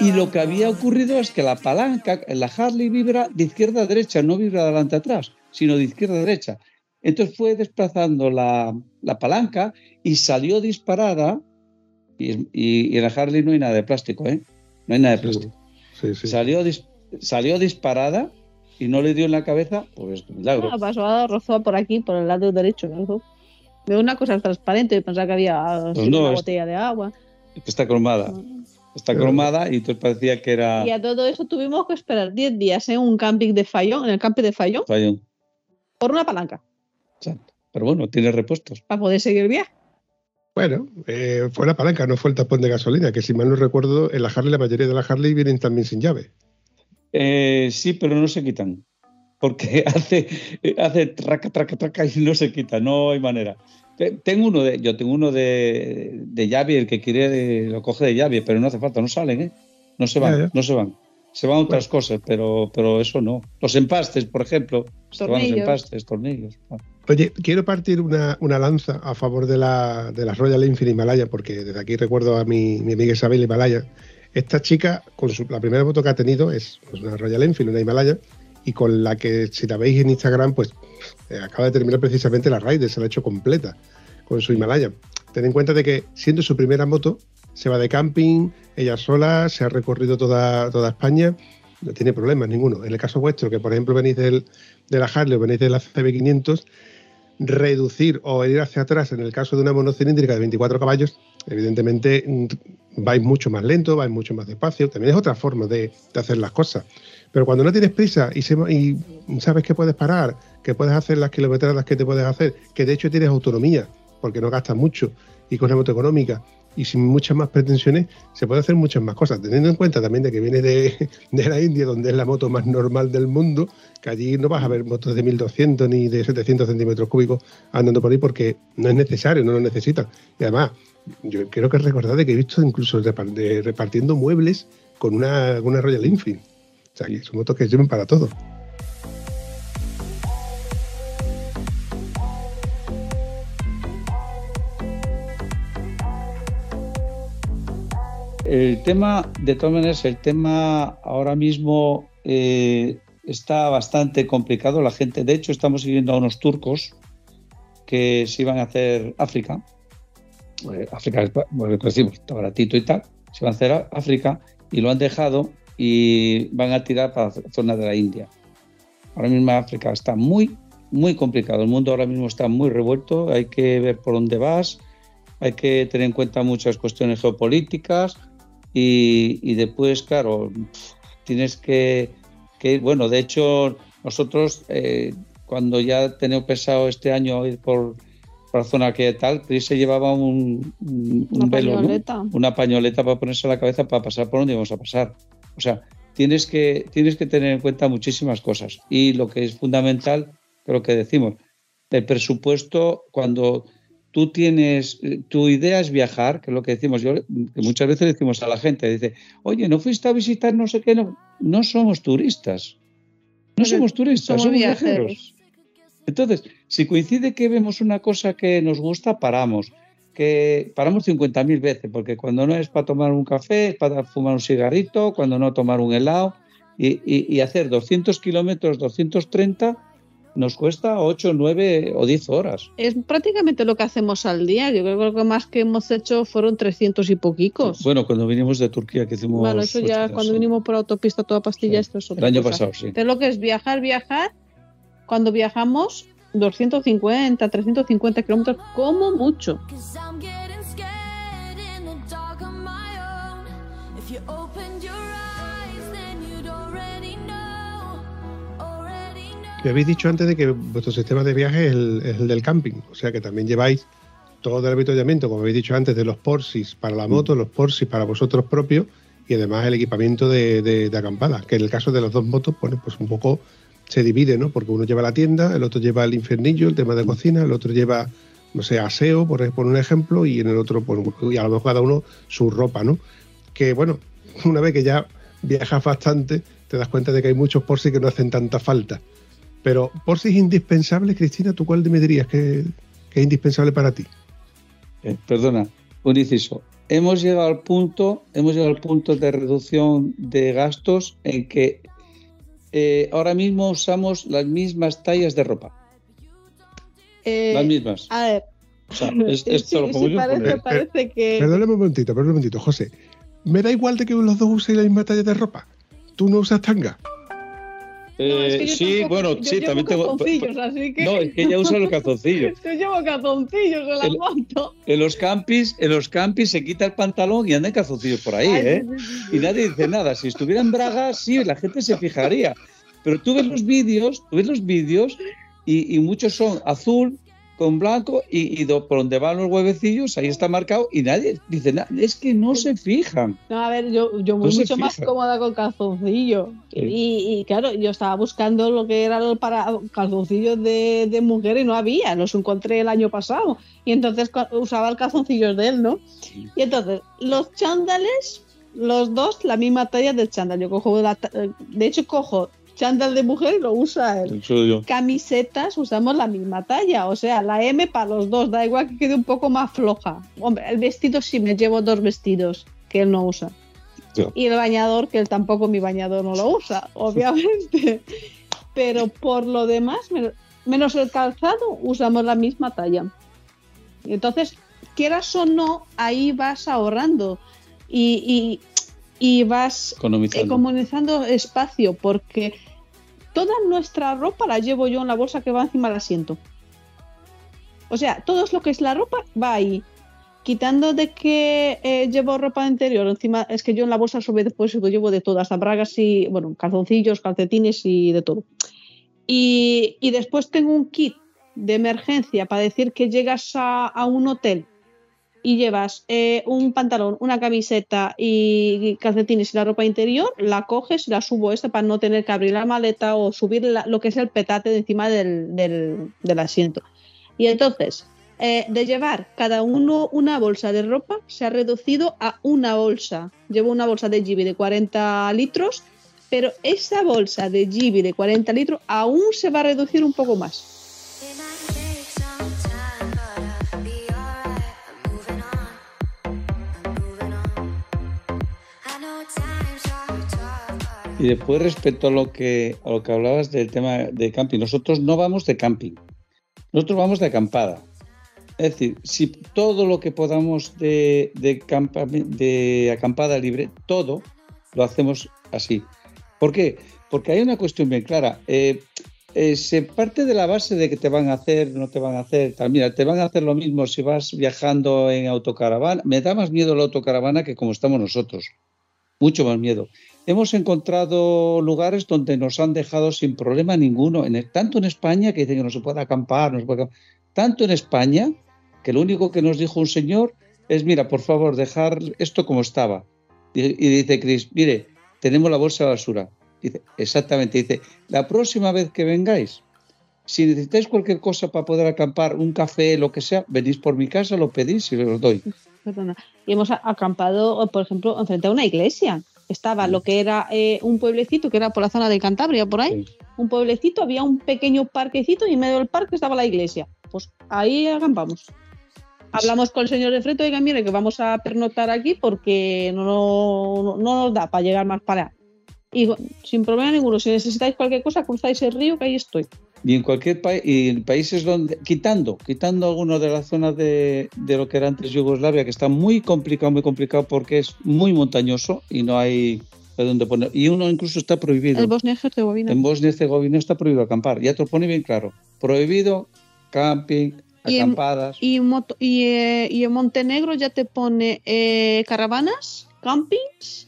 Y lo que había ocurrido es que la palanca en la Harley vibra de izquierda a derecha, no vibra de adelante a atrás, sino de izquierda a derecha. Entonces fue desplazando la, la palanca y salió disparada. Y, y- y en la Harley no hay nada de plástico, ¿eh? No hay nada de plástico. Sí, sí. Salió, dis- salió disparada y no le dio en la cabeza, pues milagro. Ah, pasó a rozó por aquí, por el lado derecho. ¿no? Veo una cosa transparente y pensaba que había Pues no, una es- botella de agua. Está cromada. Está cromada y entonces parecía que era Y a todo eso tuvimos que esperar 10 días en un camping de Fallón, en el camping de Fallón, fallón. por una palanca, Exacto. Pero bueno, tiene repuestos. para poder seguir el viaje. Bueno, eh, fue la palanca, no fue el tapón de gasolina, que si mal no recuerdo, en la Harley, la mayoría de las Harley vienen también sin llave. Eh, sí, pero no se quitan. Porque hace, hace traca, traca, traca y no se quita, no hay manera. Te- Tengo uno de, yo tengo uno de, de llave, el que quiere lo coge de llave, pero no hace falta, no salen, ¿eh? No se van, Ya, ya. no se van. Se van otras cosas, pero, pero eso no. Los empastes, por ejemplo. Se van los Tornillos. empastes, tornillos. Ah. Oye, quiero partir una, una lanza a favor de la, de la Royal Enfield Himalaya, porque desde aquí recuerdo a mi, mi amiga Isabel Himalaya. Esta chica, con su, la primera moto que ha tenido es pues, una Royal Enfield, una Himalaya, y con la que, si la veis en Instagram, pues eh, acaba de terminar precisamente la Raider, se la ha hecho completa con su Himalaya. Ten en cuenta de que, siendo su primera moto, se va de camping, ella sola, se ha recorrido toda, toda España, no tiene problemas ninguno. En el caso vuestro, que por ejemplo venís del, de la Harley o venís de la CB500, reducir o ir hacia atrás en el caso de una monocilíndrica de 24 caballos, evidentemente mm, vais mucho más lento, vais mucho más despacio. También es otra forma de, de hacer las cosas. Pero cuando no tienes prisa y, se- y sabes que puedes parar, que puedes hacer las kilometradas que te puedes hacer, que de hecho tienes autonomía, porque no gastas mucho y con una moto económica y sin muchas más pretensiones, se puede hacer muchas más cosas. Teniendo en cuenta también de que viene de, de la India, donde es la moto más normal del mundo, que allí no vas a ver motos de 1200 ni de 700 centímetros cúbicos andando por ahí porque no es necesario, no lo necesitan. Y además, yo creo que recordar de que he visto incluso repartiendo muebles con una, una Royal Enfield. Sea, son motos que sirven para todo. El tema, de todas maneras, el tema ahora mismo, eh, está bastante complicado. La gente, de hecho, estamos siguiendo a unos turcos que se iban a hacer África. Eh, África, bueno, decimos, está baratito y tal. Se van a hacer África y lo han dejado y van a tirar para la zona de la India. Ahora mismo África está muy, muy complicado. El mundo ahora mismo está muy revuelto. Hay que ver por dónde vas. Hay que tener en cuenta muchas cuestiones geopolíticas. Y, y después, claro, tienes que, que ir. Bueno, de hecho, nosotros, eh, cuando ya tenemos pensado este año ir por, por la zona que tal, Chris se llevaba un, un, Una un velo, ¿no? pañoleta. una pañoleta para ponerse a la cabeza para pasar por donde íbamos a pasar. O sea, tienes que, tienes que tener en cuenta muchísimas cosas. Y lo que es fundamental, creo que decimos, el presupuesto, cuando tú tienes, tu idea es viajar, que es lo que decimos, yo que muchas veces decimos a la gente, dice, oye, ¿no fuiste a visitar no sé qué? No, no somos turistas. No somos turistas, somos somos, viajeros. viajeros. Entonces, si coincide que vemos una cosa que nos gusta, paramos. Que paramos 50.000 veces, porque cuando no es para tomar un café, es para fumar un cigarrito, cuando no tomar un helado, y, y- y hacer 200 kilómetros, 230, nos cuesta 8, 9 o 10 horas. Es prácticamente lo que hacemos al día. Yo creo que lo que más que hemos hecho fueron 300 y poquicos. Bueno, cuando vinimos de Turquía, que hicimos. Bueno, eso ya cuando sí. vinimos por autopista toda pastilla, Sí. esto es El otra año cosa. pasado, sí. Pero lo que es viajar, viajar, cuando viajamos 250, 350 kilómetros, como mucho. Me habéis dicho antes de que vuestro sistema de viaje es el, es el del camping, o sea que también lleváis todo el avituallamiento, como habéis dicho antes, de los Porsis para la moto, los Porsis para vosotros propios y además el equipamiento de, de- de acampada, que en el caso de las dos motos, bueno, pues un poco se divide, ¿no? Porque uno lleva la tienda, el otro lleva el infernillo, el tema de cocina, el otro lleva, no sé, aseo, por, por un ejemplo, y en el otro, pues, y a lo mejor cada uno su ropa, ¿no? Que bueno, una vez que ya viajas bastante, te das cuenta de que hay muchos Porsis que no hacen tanta falta. Pero Porsis indispensables, Cristina, ¿tú cuál me dirías que, que es indispensable para ti? Eh, perdona, un inciso. Hemos llegado al punto, hemos llegado al punto de reducción de gastos en que eh, ahora mismo usamos las mismas tallas de ropa, Eh, las mismas. a ver, O sea, es, es sí, parece, parece que... Perdóname un momentito, perdóname un momentito, José. Me da igual de que los dos usen la misma talla de ropa. ¿Tú no usas tanga? No, es Eh, que yo sí, tampoco- bueno, yo sí, llevo también tengo. calzoncillos, así que... No, es que ella usa los calzoncillos. Yo llevo calzoncillos en la moto. En los campis, en los campis se quita el pantalón y anda en calzoncillos por ahí, Ay, ¿eh? sí, sí, sí. Y nadie dice nada. Si estuviera en bragas, sí, la gente se fijaría. Pero tú ves los vídeos, tú ves los vídeos y, y muchos son azul con blanco y, y do- por donde van los huevecillos, ahí está marcado y nadie dice nada. Es que no se fijan. No, a ver, yo, yo No mucho más cómoda con calzoncillo. Sí. Y, y, claro, yo estaba buscando lo que eran los para calzoncillos de, de mujer y no había, los encontré el año pasado. Y entonces usaba el calzoncillo de él, ¿no? Y entonces, los chándales, los dos, la misma talla del chándal. Yo cojo, la eh, de hecho, cojo chándal de mujer y lo usa él. Camisetas usamos la misma talla, o sea, la M para los dos, da igual que quede un poco más floja. Hombre, el vestido sí me llevo dos vestidos que él no usa. Y el bañador, que él tampoco mi bañador no lo usa, obviamente. Pero por lo demás, men- menos el calzado, usamos la misma talla. Entonces, quieras o no, ahí vas ahorrando y, y, vas Economizando. economizando espacio, porque toda nuestra ropa la llevo yo en la bolsa que va encima del asiento. O sea, todo lo que es la ropa va ahí. Quitando de que eh, llevo ropa interior, encima es que yo en la bolsa sobre después lo llevo de todo, hasta bragas y, bueno, calzoncillos, calcetines y de todo. Y, y después tengo un kit de emergencia para decir que llegas a, a un hotel y llevas eh, un pantalón, una camiseta y calcetines y la ropa interior, la coges y la subo esta para no tener que abrir la maleta o subir lo que es el petate de encima del asiento. Y entonces, eh, de llevar cada uno una bolsa de ropa, se ha reducido a una bolsa. Llevo una bolsa de Gibi de 40 litros, pero esa bolsa de Gibi de 40 litros aún se va a reducir un poco más. Y después respecto a lo que a lo que hablabas del tema de camping, nosotros no vamos de camping, nosotros vamos de acampada. Es decir, si todo lo que podamos de, de, campa- de acampada libre, todo lo hacemos así. ¿Por qué? Porque hay una cuestión bien clara. Eh, eh, se parte de la base de que te van a hacer, no te van a hacer. Mira, te van a hacer lo mismo si vas viajando en autocaravana. Me da más miedo la autocaravana que como estamos nosotros. Mucho más miedo. Hemos encontrado lugares donde nos han dejado sin problema ninguno, tanto en España que dicen que no se puede acampar, no se puede acampar, tanto en España que lo único que nos dijo un señor es, mira, por favor, dejar esto como estaba. Y, dice Chris, mire, tenemos la bolsa de basura. Dice, exactamente, dice, la próxima vez que vengáis, si necesitáis cualquier cosa para poder acampar, un café, lo que sea, venís por mi casa, lo pedís y os doy. Perdona. Y hemos acampado, por ejemplo, enfrente a una iglesia. Estaba lo que era eh, un pueblecito que era por la zona de Cantabria, por ahí. Sí. Un pueblecito, había un pequeño parquecito y en medio del parque estaba la iglesia. Pues ahí acampamos. Hablamos con el señor de frente, oiga, mire, que vamos a pernoctar aquí porque no, no, no nos da para llegar más para allá. Y sin problema ninguno, si necesitáis cualquier cosa, cruzáis el río, que ahí estoy. Y en cualquier país, y en países donde, quitando, quitando algunos de las zonas de, de lo que era antes Yugoslavia, que está muy complicado, muy complicado porque es muy montañoso y no hay de dónde poner. Y uno incluso está prohibido. El Bosnia-Herzegovina. En Bosnia Herzegovina está prohibido acampar. Ya te lo pone bien claro. Prohibido camping, Y en- acampadas. Y, en moto- y, eh, y en Montenegro ya te pone eh, caravanas, campings,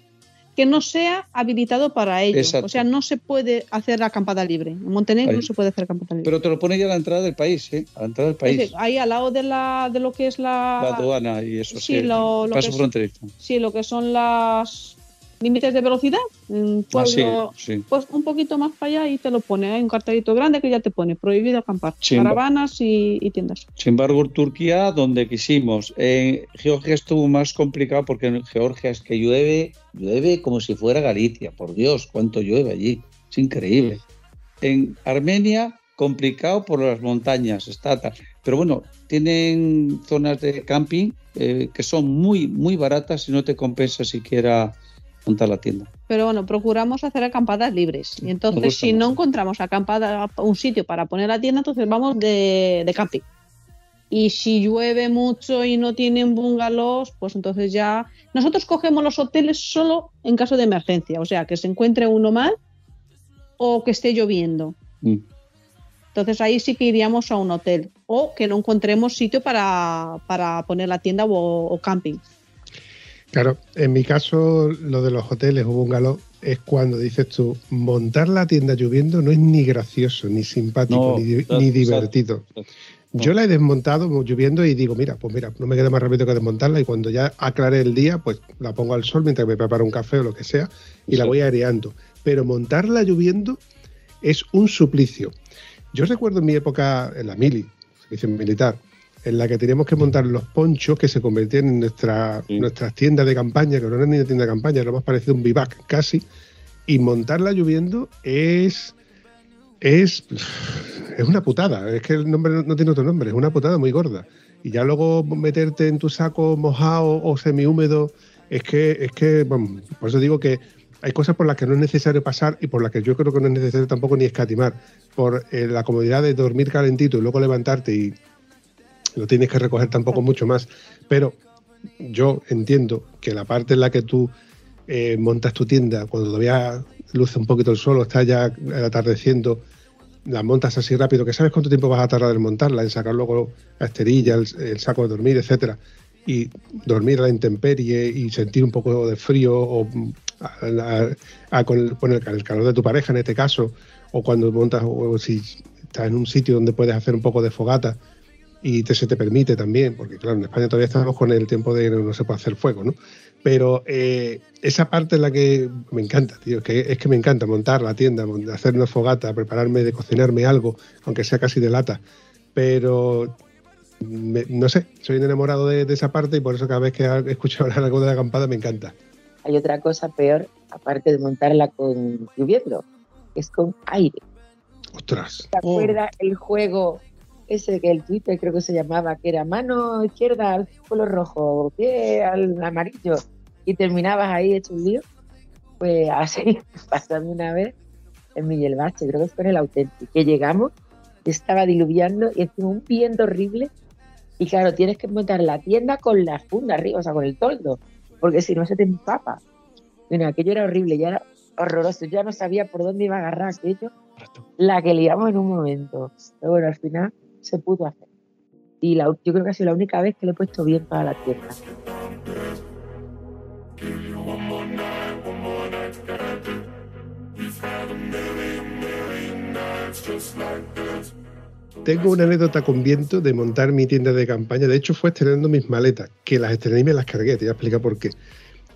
que no sea habilitado para ello. Exacto. O sea, no se puede hacer acampada libre. En Montenegro no se puede hacer acampada libre. Pero te lo pone ya a la entrada del país, ¿eh? A la entrada del Es país. ahí al lado de, la, de lo que es la... la aduana y eso sí, sí. lo- lo paso que es- fronterizo. Sí, lo que son las límites de velocidad. Ah, sí, pueblo, sí. Pues un poquito más para allá y te lo pone. Hay un cartelito grande que ya te pone prohibido acampar. Caravanas y, y tiendas. Sin embargo, en Turquía, donde quisimos. En Georgia estuvo más complicado porque en Georgia es que llueve, llueve como si fuera Galicia. Por Dios, cuánto llueve allí. Es increíble. En Armenia, complicado por las montañas, está tal. Pero bueno, tienen zonas de camping eh, que son muy, muy baratas y no te compensa siquiera montar la tienda. Pero bueno, procuramos hacer acampadas libres. Y entonces, si no encontramos acampada, un sitio para poner la tienda, entonces vamos de, de camping. Y si llueve mucho y no tienen bungalows, pues entonces ya. Nosotros cogemos los hoteles solo en caso de emergencia, o sea, que se encuentre uno mal o que esté lloviendo. Mm. Entonces ahí sí que iríamos a un hotel o que no encontremos sitio para, para poner la tienda o, o camping. Claro, en mi caso, lo de los hoteles o bungalow es cuando dices tú, montar la tienda lloviendo no es ni gracioso, ni simpático, No, ni, divertido. Yo la he desmontado lloviendo y digo, mira, pues mira, no me queda más remedio que desmontarla y cuando ya aclaré el día, pues la pongo al sol mientras me preparo un café o lo que sea y la voy aireando. Pero montarla lloviendo es un suplicio. Yo recuerdo en mi época en la mili, servicio militar, en la que teníamos que montar los ponchos que se convertían en nuestra, Sí. nuestras tiendas de campaña, que no eran ni una tienda de campaña, era lo más parecido a un vivac casi, y montarla lloviendo es es, es una putada. Es que el nombre no, no tiene otro nombre, es una putada muy gorda. Y ya luego meterte en tu saco mojado o semihúmedo, es que, es que, bueno, por eso digo que hay cosas por las que no es necesario pasar y por las que yo creo que no es necesario tampoco ni escatimar. Por eh, la comodidad de dormir calentito y luego levantarte y no tienes que recoger tampoco mucho más. Pero yo entiendo que la parte en la que tú eh, montas tu tienda, cuando todavía luce un poquito el sol o está ya atardeciendo, la montas así rápido, que sabes cuánto tiempo vas a tardar en montarla, en sacar luego la esterilla, el, saco de dormir, etcétera, y dormir a la intemperie y sentir un poco de frío o mm, con, el, con el calor de tu pareja en este caso, o cuando montas, o si estás en un sitio donde puedes hacer un poco de fogata y te, se te permite también, porque claro, en España todavía estamos con el tiempo de que no se puede hacer fuego, ¿no? Pero eh, esa parte es la que me encanta, tío, es que, es que me encanta montar la tienda, hacer una fogata, prepararme de cocinarme algo, aunque sea casi de lata. Pero me- no sé, soy enamorado de, de esa parte y por eso cada vez que escucho hablar algo de la acampada me encanta. Hay otra cosa peor, aparte de montarla con lloviendo, que es con aire. Ostras. ¿Te Oh. acuerdas el juego ese que el Twitter creo que se llamaba, que era mano izquierda al círculo rojo, pie al amarillo, y terminabas ahí hecho un lío? Pues así pasando una vez en Miguel Bache, creo que fue en el auténtico, que llegamos, estaba diluviando y encima un viento horrible. Y claro, tienes que montar la tienda con la funda arriba, o sea, con el toldo, porque si no se te empapa. Bueno, aquello era horrible, ya era horroroso. Ya no sabía por dónde iba a agarrar aquello, la que liamos en un momento. Pero bueno, al final se pudo hacer. Y la, yo creo que ha sido la única vez que le he puesto bien para la tienda. Tengo una anécdota con viento de montar mi tienda de campaña. De hecho, fue estrenando mis maletas, que las estrené y me las cargué. Te voy a explicar por qué.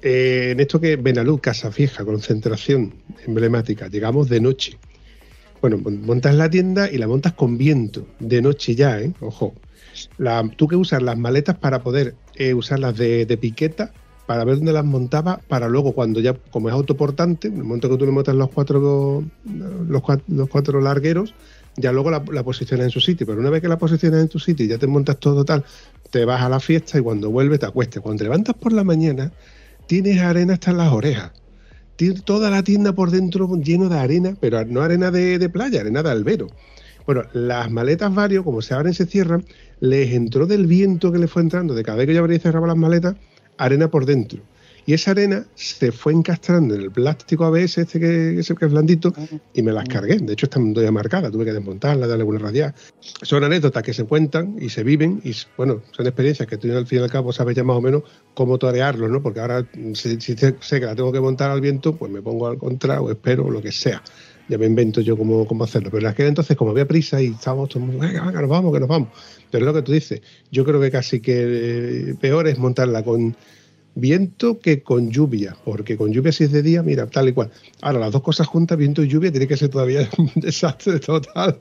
Eh, en esto que Benalú, Casa Fija, concentración emblemática, llegamos de noche. Bueno, mon- montas la tienda y la montas con viento, de noche ya, ¿eh? Ojo. La- tú que usas las maletas para poder eh, usarlas de, piqueta, para ver dónde las montaba, para luego cuando ya, como es autoportante, en el momento que tú le montas los cuatro, los, cua- los cuatro largueros, ya luego la, la posicionas en su sitio. Pero una vez que la posicionas en tu sitio y ya te montas todo tal, te vas a la fiesta y cuando vuelves te acuestas. Cuando te levantas por la mañana, tienes arena hasta en las orejas. Toda la tienda por dentro lleno de arena, pero no arena de, de playa, arena de albero. Bueno, las maletas varios, como se abren y se cierran, les entró del viento que le fue entrando, de cada vez que yo abría y cerraba las maletas, arena por dentro. Y esa arena se fue encastrando en el plástico ABS, este que, ese que es blandito, y me las cargué. De hecho, están ya marcadas, tuve que desmontarlas, darle una radial. Son anécdotas que se cuentan y se viven, y bueno, son experiencias que tú al fin y al cabo sabes ya más o menos cómo torearlos, ¿no? Porque ahora, si, si sé sé que la tengo que montar al viento, pues me pongo al contra o espero, o lo que sea. Ya me invento yo cómo, cómo hacerlo. Pero en aquel entonces, como había prisa y estábamos todos, venga, venga, nos vamos, que nos vamos. Pero es lo que tú dices, yo creo que casi que eh, peor es montarla con viento que con lluvia, porque con lluvia si es de día, mira, tal y cual. Ahora, las dos cosas juntas, viento y lluvia, tiene que ser todavía un desastre total.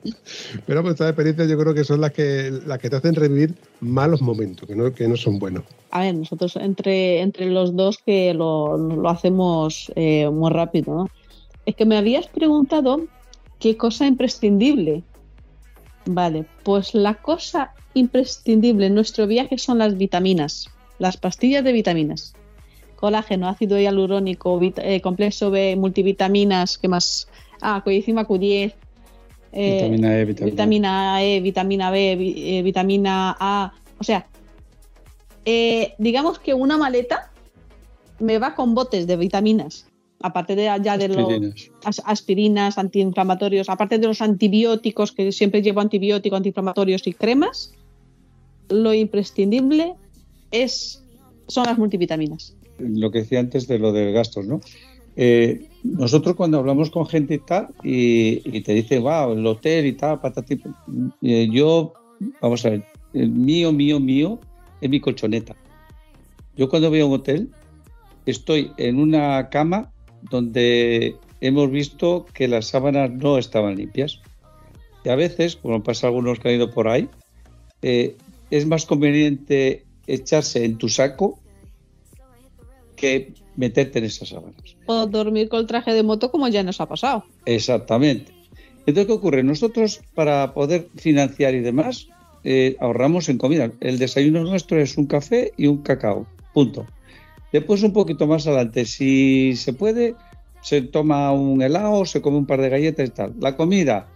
Pero pues estas experiencias yo creo que son las que, las que te hacen revivir malos momentos, que no, que no son buenos. A ver, nosotros entre, entre los dos que lo, lo hacemos eh, muy rápido, ¿no? Es que me habías preguntado qué cosa imprescindible. Vale, pues la cosa imprescindible en nuestro viaje son las vitaminas, las pastillas de vitaminas. Colágeno, ácido hialurónico, eh, complexo B, multivitaminas, ¿qué más? Ah, coenzima Q10, eh, vitamina E, vitamina, vitamina E, vitamina B, vi- eh, vitamina A. O sea, eh, digamos que una maleta me va con botes de vitaminas, aparte de ya de los aspirinas. as- aspirinas, antiinflamatorios, aparte de los antibióticos, que siempre llevo antibióticos, antiinflamatorios y cremas, lo imprescindible es, son las multivitaminas. lo que decía antes de lo del gastos, ¿no? Eh, nosotros cuando hablamos con gente y tal, y, te dice, wow, el hotel y tal, patati, eh, yo, vamos a ver, el mío, mío, mío, es mi colchoneta. Yo cuando voy a un hotel, estoy en una cama donde hemos visto que las sábanas no estaban limpias. Y a veces, como pasa a algunos que han ido por ahí, eh, es más conveniente echarse en tu saco que meterte en esas sábanas. O dormir con el traje de moto como ya nos ha pasado. Exactamente. Entonces, ¿qué ocurre? Nosotros, para poder financiar y demás, eh, ahorramos en comida. El desayuno nuestro es un café y un cacao. Punto. Después, un poquito más adelante, si se puede, se toma un helado, se come un par de galletas y tal. La comida,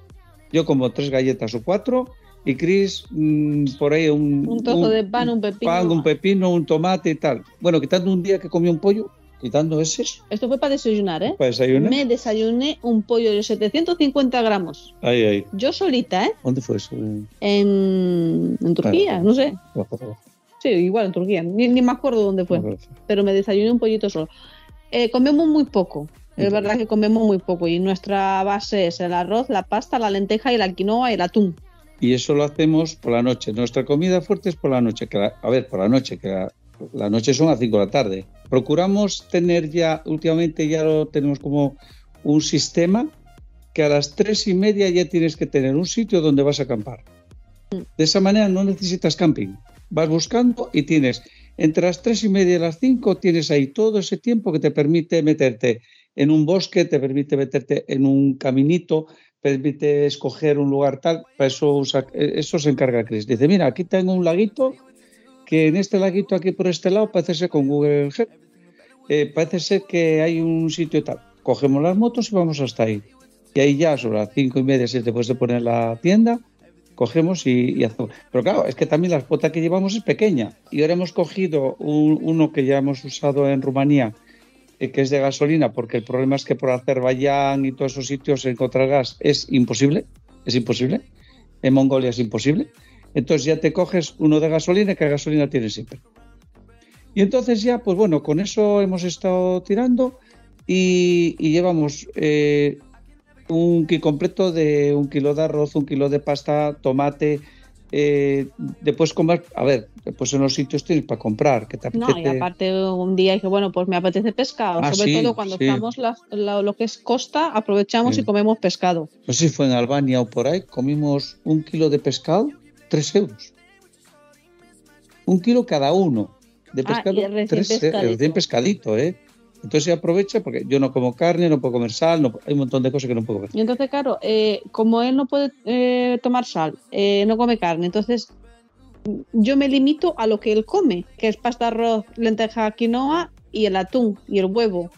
yo como tres galletas o cuatro, y Chris, mm, por ahí un, Un trozo de pan, un pepino. pan, un pepino, un tomate y tal. Bueno, quitando un día que comió un pollo, quitando ese, Esto fue para desayunar, ¿eh? para desayunar. Me desayuné un pollo de 750 gramos. Ahí, ahí. Yo solita, ¿eh? ¿Dónde fue eso? En, en Turquía, no sé. Sí, igual en Turquía. Ni, ni me acuerdo dónde fue. Pero me desayuné un pollito solo. Eh, comemos muy poco. Es verdad que comemos muy poco. Y nuestra base es el arroz, la pasta, la lenteja y la quinoa y el atún. Y eso lo hacemos por la noche. Nuestra comida fuerte es por la noche. Que la- a ver, por la noche, que la, noche son las 5 de la tarde. Procuramos tener ya, últimamente ya lo tenemos como un sistema que a las tres y media ya tienes que tener un sitio donde vas a acampar. De esa manera no necesitas camping. Vas buscando y tienes entre las tres y media y las 5 tienes ahí todo ese tiempo que te permite meterte en un bosque, te permite meterte en un caminito, permite escoger un lugar tal, para eso, usa- eso se encarga Chris. Dice, mira, aquí tengo un laguito, que en este laguito aquí por este lado parece ser con Google Earth. eh, parece ser que hay un sitio tal. Cogemos las motos y vamos hasta ahí. Y ahí ya sobre las cinco y media, si después de poner la tienda, cogemos y, hacemos. Pero claro, es que también la flota que llevamos es pequeña. Y ahora hemos cogido un- uno que ya hemos usado en Rumanía, eh, que es de gasolina, porque el problema es que por Azerbaiyán y todos esos sitios encontrar gas es imposible. Es imposible. En Mongolia es imposible. Entonces ya te coges uno de gasolina, que gasolina tiene siempre. Y entonces ya, pues bueno, con eso hemos estado tirando y, llevamos eh, un kit completo de un kilo de arroz, un kilo de pasta, tomate. Eh, después comer, a ver, después en los sitios tienes para comprar, que te No, apetece. y aparte un día dije, bueno, pues me apetece pescado. Ah, Sobre sí, todo cuando sí. estamos la- la- lo que es costa, aprovechamos Sí. y comemos pescado. no sé si fue en Albania o por ahí, comimos un kilo de pescado, tres euros. Un kilo cada uno de Ah, pescado, y el recién tres, eh, pescadito. recién pescadito, ¿eh? Entonces se aprovecha porque yo no como carne, no puedo comer sal, no- hay un montón de cosas que no puedo comer. Y entonces, claro, eh, como él no puede eh, tomar sal, eh, no come carne, entonces mm, yo me limito a lo que él come, que es pasta, arroz, lenteja, quinoa y el atún y el huevo.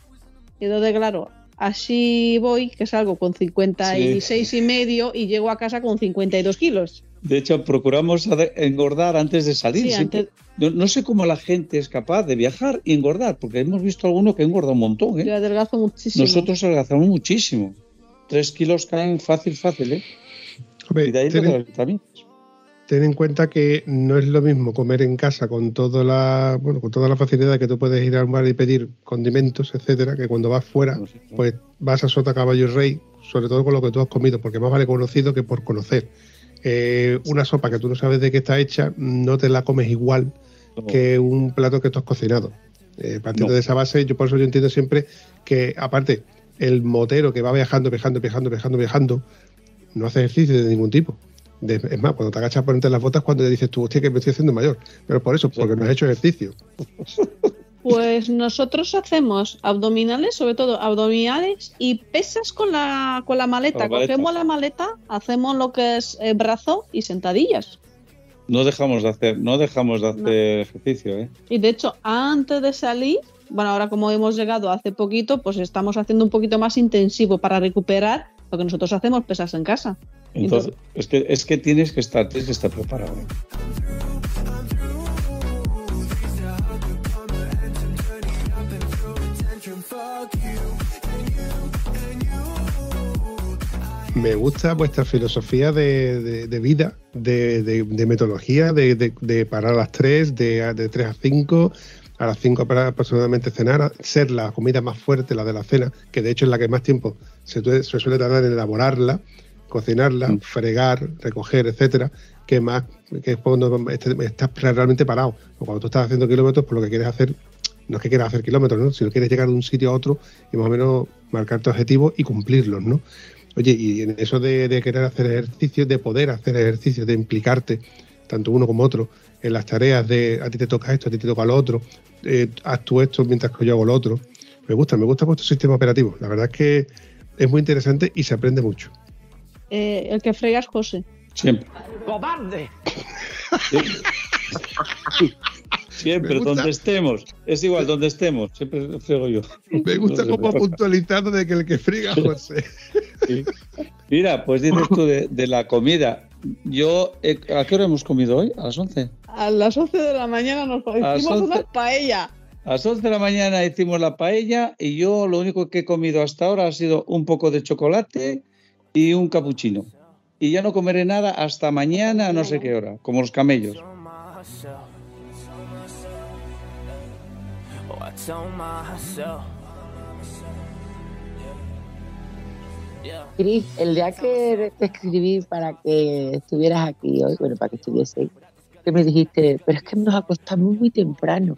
Y entonces, claro, así voy, que salgo con 56 y medio y llego a casa con 52 kilos. De hecho, procuramos engordar antes de salir. Sí, siempre. antes- No, no sé cómo la gente es capaz de viajar y engordar, porque hemos visto alguno que engorda un montón. ¿eh? Yo adelgazo muchísimo. Nosotros adelgazamos muchísimo. Tres kilos caen fácil, fácil, ¿eh? Hombre, Y de ahí lo ten, vitaminas. ten en cuenta que no es lo mismo comer en casa con toda la, bueno, con toda la facilidad que tú puedes ir a un bar y pedir condimentos, etcétera, que cuando vas fuera, No sé, claro. pues vas a Sota Caballo y Rey, sobre todo con lo que tú has comido, porque más vale conocido que por conocer. Eh, una sopa que tú no sabes de qué está hecha, no te la comes igual que un plato que tú has cocinado. Eh, partiendo No. de esa base, yo por eso yo entiendo siempre que, aparte, el motero que va viajando, viajando, viajando, viajando, viajando, no hace ejercicio de ningún tipo. De- es más, cuando te agachas por entre las botas, cuando le dices tú, hostia, que me estoy haciendo mayor. Pero por eso, porque no has hecho ejercicio. Pues nosotros hacemos abdominales, sobre todo abdominales y pesas con la, con la maleta. Con la maleta. Cogemos la maleta, hacemos lo que es eh, brazo y sentadillas. No dejamos de hacer, no dejamos de hacer No. ejercicio, ¿eh? Y de hecho, antes de salir, bueno, ahora como hemos llegado hace poquito, pues estamos haciendo un poquito más intensivo para recuperar lo que nosotros hacemos pesas en casa. Entonces, es que, es que tienes que estar, tienes que estar preparado. ¿eh? Me gusta vuestra filosofía de, de- de vida, de, de- de metodología, de, de- de parar a las 3, de, de 3 a 5, a las 5 para aproximadamente cenar, ser la comida más fuerte, la de la cena, que de hecho es la que más tiempo se, suele tardar en elaborarla, cocinarla, Mm. fregar, recoger, etcétera, que más que es cuando este- estás realmente parado. O cuando tú estás haciendo kilómetros, pues lo que quieres hacer no es que quieras hacer kilómetros, ¿no? sino quieres llegar de un sitio a otro y más o menos marcar tus objetivos y cumplirlos, ¿no? Oye, y en eso de, querer hacer ejercicio, de poder hacer ejercicio, de implicarte, tanto uno como otro, en las tareas de a ti te toca esto, a ti te toca lo otro, eh, haz tú esto mientras que yo hago lo otro. Me gusta, me gusta vuestro sistema operativo. La verdad es que es muy interesante y se aprende mucho. Eh, el que fregas, José. Siempre. ¡Cobarde! Siempre, donde estemos. Es igual, donde estemos. Siempre frego yo. Me gusta No como puntualizado de que el que friga, José. Sí. Mira, pues dices tú de, de la comida. Yo, eh, ¿a qué hora hemos comido hoy? ¿A las 11? A las 11 de la mañana nos hicimos 11. una paella. A las 11 de la mañana hicimos la paella y yo lo único que he comido hasta ahora ha sido un poco de chocolate y un capuchino. Y ya no comeré nada hasta mañana a no sé qué hora, como los camellos. Cris, el día que te escribí para que estuvieras aquí hoy, bueno, para que estuviese, que me dijiste, pero es que nos acostamos muy temprano.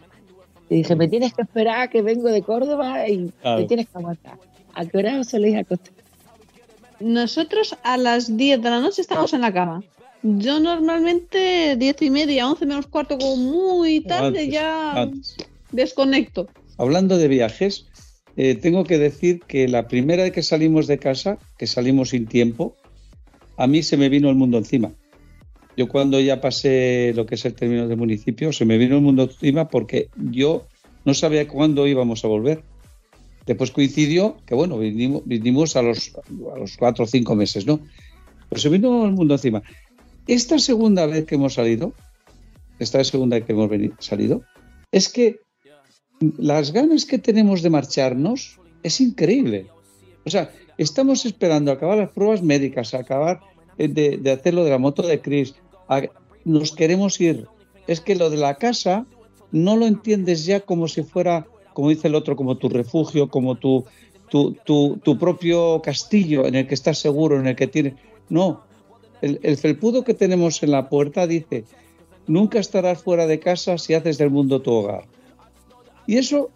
Y dije, me tienes que esperar que vengo de Córdoba y Claro. me tienes que aguantar. ¿A qué hora os soléis acostar? Nosotros a las 10 de la noche estamos en la cama. Yo normalmente 10 y media, 11 menos cuarto, como muy tarde, Antes, ya antes. desconecto. Hablando de viajes, eh, tengo que decir que la primera vez que salimos de casa, que salimos sin tiempo, a mí se me vino el mundo encima. Yo cuando ya pasé lo que es el término de municipio, se me vino el mundo encima porque yo no sabía cuándo íbamos a volver. Después coincidió que, bueno, vinimos, a, los, cuatro o cinco meses, ¿no? Pero se vino el mundo encima. Esta segunda vez que hemos salido, esta segunda vez que hemos salido, es que las ganas que tenemos de marcharnos es increíble. O sea, estamos esperando acabar las pruebas médicas, acabar de, hacer lo de la moto de Chris. nos queremos ir. Es que lo de la casa no lo entiendes ya como si fuera, como dice el otro, como tu refugio, como tu, tu, tu, tu propio castillo en el que estás seguro, en el que tienes... No, el, el felpudo que tenemos en la puerta dice, nunca estarás fuera de casa si haces del mundo tu hogar. Y eso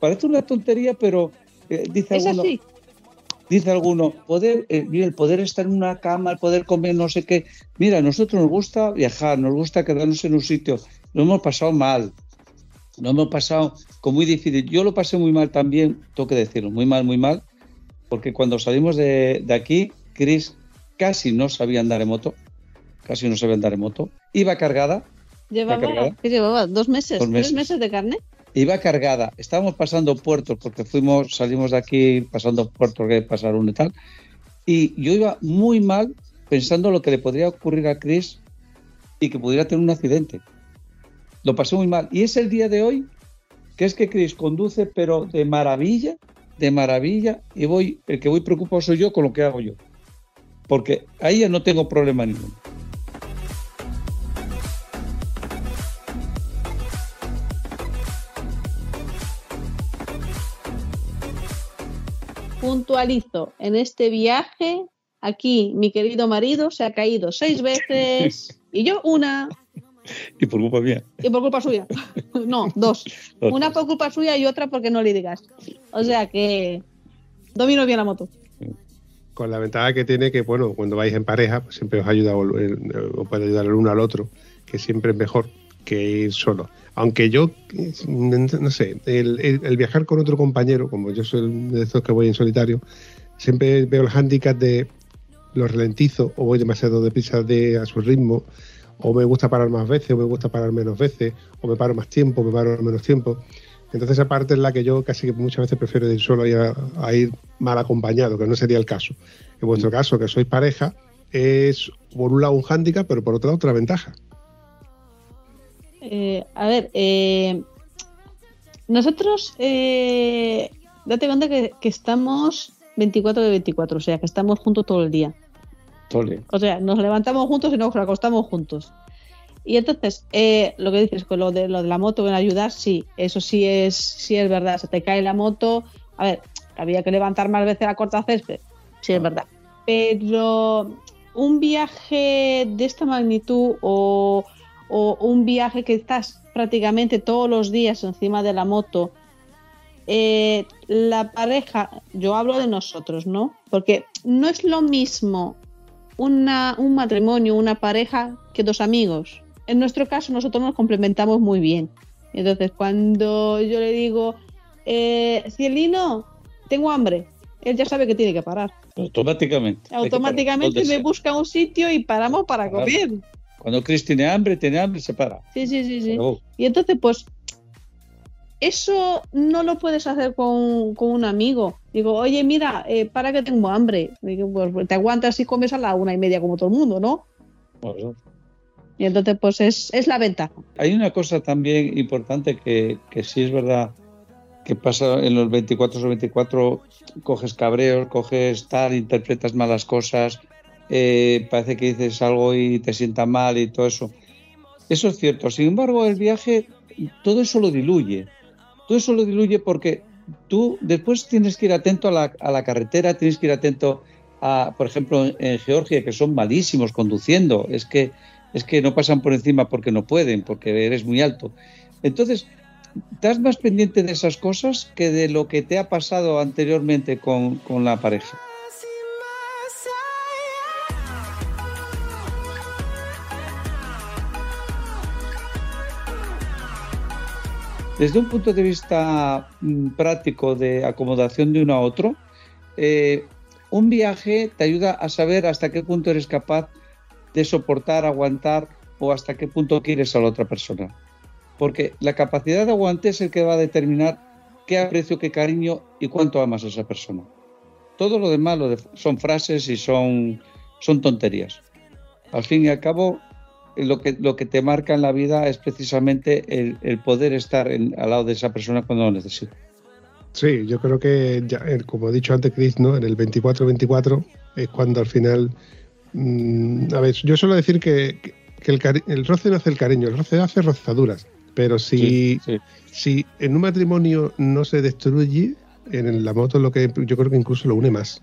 parece una tontería, pero eh, dice Es alguno, así. dice alguno, poder, eh, el poder estar en una cama, el poder comer no sé qué. Mira, a nosotros nos gusta viajar, nos gusta quedarnos en un sitio. Lo hemos pasado mal. Lo hemos pasado con muy difícil. Yo lo pasé muy mal también, tengo que decirlo, muy mal, muy mal, porque cuando salimos de, de aquí, Chris casi no sabía andar en moto, casi no sabía andar en moto. Iba cargada, Llevaba, cargada? ¿qué llevaba? ¿Dos meses? Dos meses. ¿Tres meses de carne? iba cargada. Estábamos pasando puertos porque fuimos, salimos de aquí pasando puertos que pasar uno y tal. Y yo iba muy mal pensando lo que le podría ocurrir a Chris y que pudiera tener un accidente. Lo pasé muy mal. Y es el día de hoy que es que Chris conduce, pero de maravilla, de maravilla. Y voy, el que voy preocupado soy yo con lo que hago yo. Porque ahí ya no tengo problema ninguno. Puntualizo, en este viaje, aquí mi querido marido se ha caído seis veces y yo una, Y por culpa mía. y por culpa suya. No, dos. Dos. Una por culpa suya y otra porque no le digas. O sea que domino bien la moto. Con la ventaja que tiene que, bueno, cuando vais en pareja, pues siempre os ayuda, a volver, eh, os puede ayudar el uno al otro, que siempre es mejor que ir solo. Aunque yo, eh, no sé, el, el- el viajar con otro compañero, como yo soy de estos que voy en solitario, siempre veo el hándicap de los ralentizo o voy demasiado deprisa de, a su ritmo, o me gusta parar más veces, o me gusta parar menos veces, o me paro más tiempo, o me paro menos tiempo. Entonces, esa parte es la que yo casi que muchas veces prefiero ir solo y a, a ir mal acompañado, que no sería el caso. En vuestro caso, que sois pareja, es por un lado un hándicap, pero por otro lado otra ventaja. Eh, a ver, eh, nosotros, eh, date cuenta que, que estamos 24 de 24, o sea, que estamos juntos todo el día. O sea, nos levantamos juntos y nos acostamos juntos. Y entonces, eh, lo que dices con lo de, lo de la moto en ayudar, sí, eso sí es, sí es verdad. Se te cae la moto. A ver, había que levantar más veces la corta césped, sí es verdad. Pero un viaje de esta magnitud o, o un viaje que estás prácticamente todos los días encima de la moto, eh, la pareja, yo hablo de nosotros, ¿no? Porque no es lo mismo una, un matrimonio, una pareja, que dos amigos. En nuestro caso, nosotros nos complementamos muy bien. Entonces, cuando yo le digo, eh, Cielino, tengo hambre, él ya sabe que tiene que parar. Automáticamente. Parar. Automáticamente me busca un sitio y paramos para Claro. comer. Cuando Chris tiene hambre, tiene hambre, se para. Sí, sí, sí, sí. Pero, Y entonces, pues, eso no lo puedes hacer con, con un amigo. Digo, oye, mira, eh, para que tengo hambre. Digo, pues te aguantas y comes a la una y media como todo el mundo, ¿no? bueno, Y entonces, pues es, es la ventaja. Hay una cosa también importante que, que sí es verdad que pasa en los 24 o 24, coges cabreos, coges tal, interpretas malas cosas, eh, parece que dices algo y te sienta mal y todo eso. Eso es cierto. Sin embargo, el viaje, todo eso lo diluye. Todo eso lo diluye porque tú después tienes que ir atento a la, carretera, tienes que ir atento a, por ejemplo, en, en Georgia, que son malísimos conduciendo. Es que es que no pasan por encima porque no pueden, porque eres muy alto. Entonces, estás más pendiente de esas cosas que de lo que te ha pasado anteriormente con, con la pareja. Desde un punto de vista mm, práctico de acomodación de uno a otro, eh, un viaje te ayuda a saber hasta qué punto eres capaz de soportar, aguantar o hasta qué punto quieres a la otra persona. Porque la capacidad de aguante es el que va a determinar qué aprecio, qué cariño y cuánto amas a esa persona. Todo lo demás son frases y son, tonterías. Al fin y al cabo, lo que, lo que te marca en la vida es precisamente el, el poder estar en- al lado de esa persona cuando lo necesita. Sí, yo creo que, ya, eh, como ha dicho antes Chris, ¿no? en el 24-24 es cuando al final. mm, a ver, yo suelo decir que, que el, cari- el roce no hace el cariño, el roce hace rozaduras. Pero si, Sí, sí. si en un matrimonio no se destruye, en la moto lo que yo creo que incluso lo une más.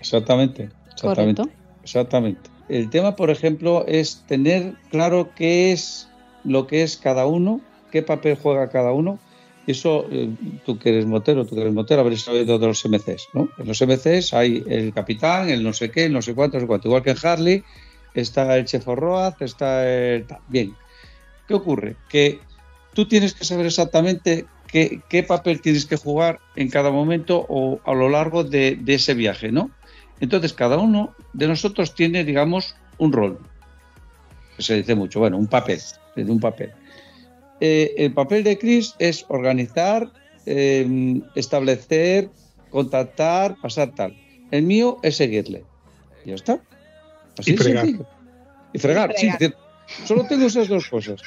Exactamente. Exactamente. Correcto. Exactamente. El tema, por ejemplo, es tener claro qué es lo que es cada uno, qué papel juega cada uno. Eso, eh, tú que eres motero, tú que eres motero, habréis oído de los MCs, ¿no? En los MCs hay el capitán, el no sé qué, el no sé cuánto, no sé cuánto. Igual que en Harley está el chef Roaz, está el... Bien. ¿Qué ocurre? Que tú tienes que saber exactamente qué, qué papel tienes que jugar en cada momento o a lo largo de ese viaje, ¿no? Entonces, cada uno de nosotros tiene, digamos, un rol. Se dice mucho, bueno, un papel, un papel. Eh, el papel de Chris es organizar, eh, establecer, contactar, pasar tal. El mío es seguirle. Y ya está. Así Y fregar. sencillo. Y fregar, Y sí. fregar. es decir, Solo tengo esas dos cosas.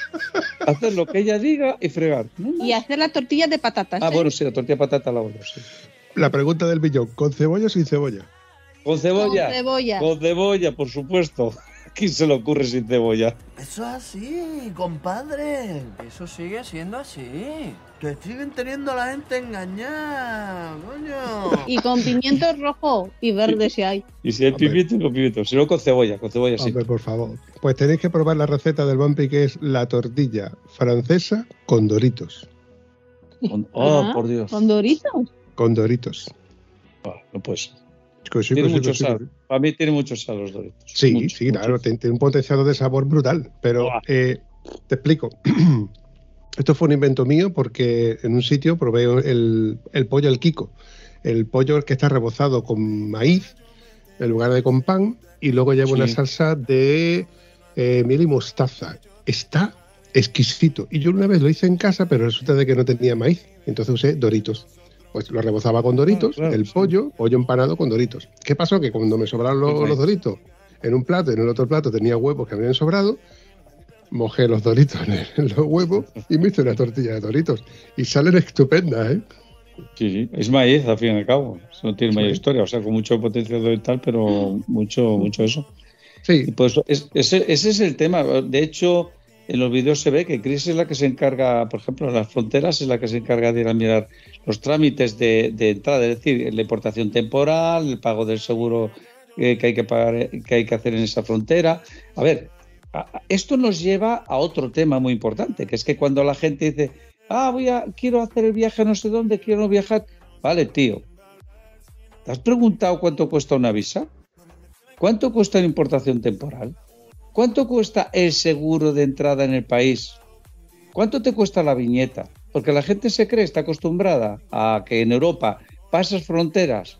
Hacer lo que ella diga y fregar. No. Y hacer la tortilla de patatas. Ah, ¿eh? bueno, sí, la tortilla de patata la hago sí. La pregunta del billón, ¿con cebolla o sin cebolla? Con cebolla. Con cebolla. Con cebolla, por supuesto. ¿A quién se le ocurre sin cebolla? Eso es así, compadre. Eso sigue siendo así. Te siguen teniendo a la gente engañada, coño. Y con pimientos rojo y verde si hay. Y si hay Hombre. pimiento, con pimiento. Si no, con cebolla, con cebolla sí. Hombre, por favor. Pues tenéis que probar la receta del Bumpy, que es la tortilla francesa con doritos. Con- oh, Ajá, por Dios. Con doritos. Con doritos. Ah, no puede ser. Sí, Tiene que sí, mucho que sí, sal. que sí. Para mí tiene mucho sal los doritos. Sí, Mucho, sí, mucho. claro, tiene, un potenciador de sabor brutal. Pero eh, te explico. Esto fue un invento mío porque en un sitio probé el, el pollo al Kiko. El pollo que está rebozado con maíz en lugar de con pan y luego lleva una salsa de eh, miel y mostaza. Está exquisito. Y yo una vez lo hice en casa, pero resulta de que no tenía maíz. Entonces usé doritos. Pues lo rebozaba con doritos, Ah, claro, el sí. pollo, pollo empanado con doritos. ¿Qué pasó? Que cuando me sobraron los, doritos en un plato y en el otro plato tenía huevos que me habían sobrado, mojé los doritos en, el- en los huevos y me hice una tortilla de doritos. Y salen estupendas, ¿eh? Sí, sí. Es maíz, al fin y al cabo. Eso no tiene mayor historia. O sea, con mucho potencial y tal, pero mucho, mucho eso. Sí, pues es- ese, ese es el tema. De hecho, en los vídeos se ve que Chris es la que se encarga, por ejemplo, en las fronteras es la que se encarga de ir a mirar los trámites de, entrada, es decir, la importación temporal, el pago del seguro eh, que hay que pagar, eh, que hay que hacer en esa frontera. A ver, esto nos lleva a otro tema muy importante, que es que cuando la gente dice, ah, voy a, quiero hacer el viaje no sé dónde, quiero viajar, vale, tío. ¿Te has preguntado cuánto cuesta una visa? ¿Cuánto cuesta la importación temporal? ¿Cuánto cuesta el seguro de entrada en el país? ¿Cuánto te cuesta la viñeta? Porque la gente se cree, está acostumbrada a que en Europa pasas fronteras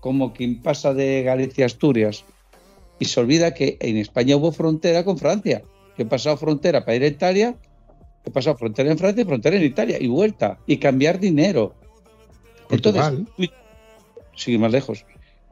como quien pasa de Galicia a Asturias y se olvida que en España hubo frontera con Francia. Yo he pasado frontera para ir a Italia, he pasado frontera en Francia y frontera en Italia y vuelta y cambiar dinero. Portugal. Entonces, sigue más lejos.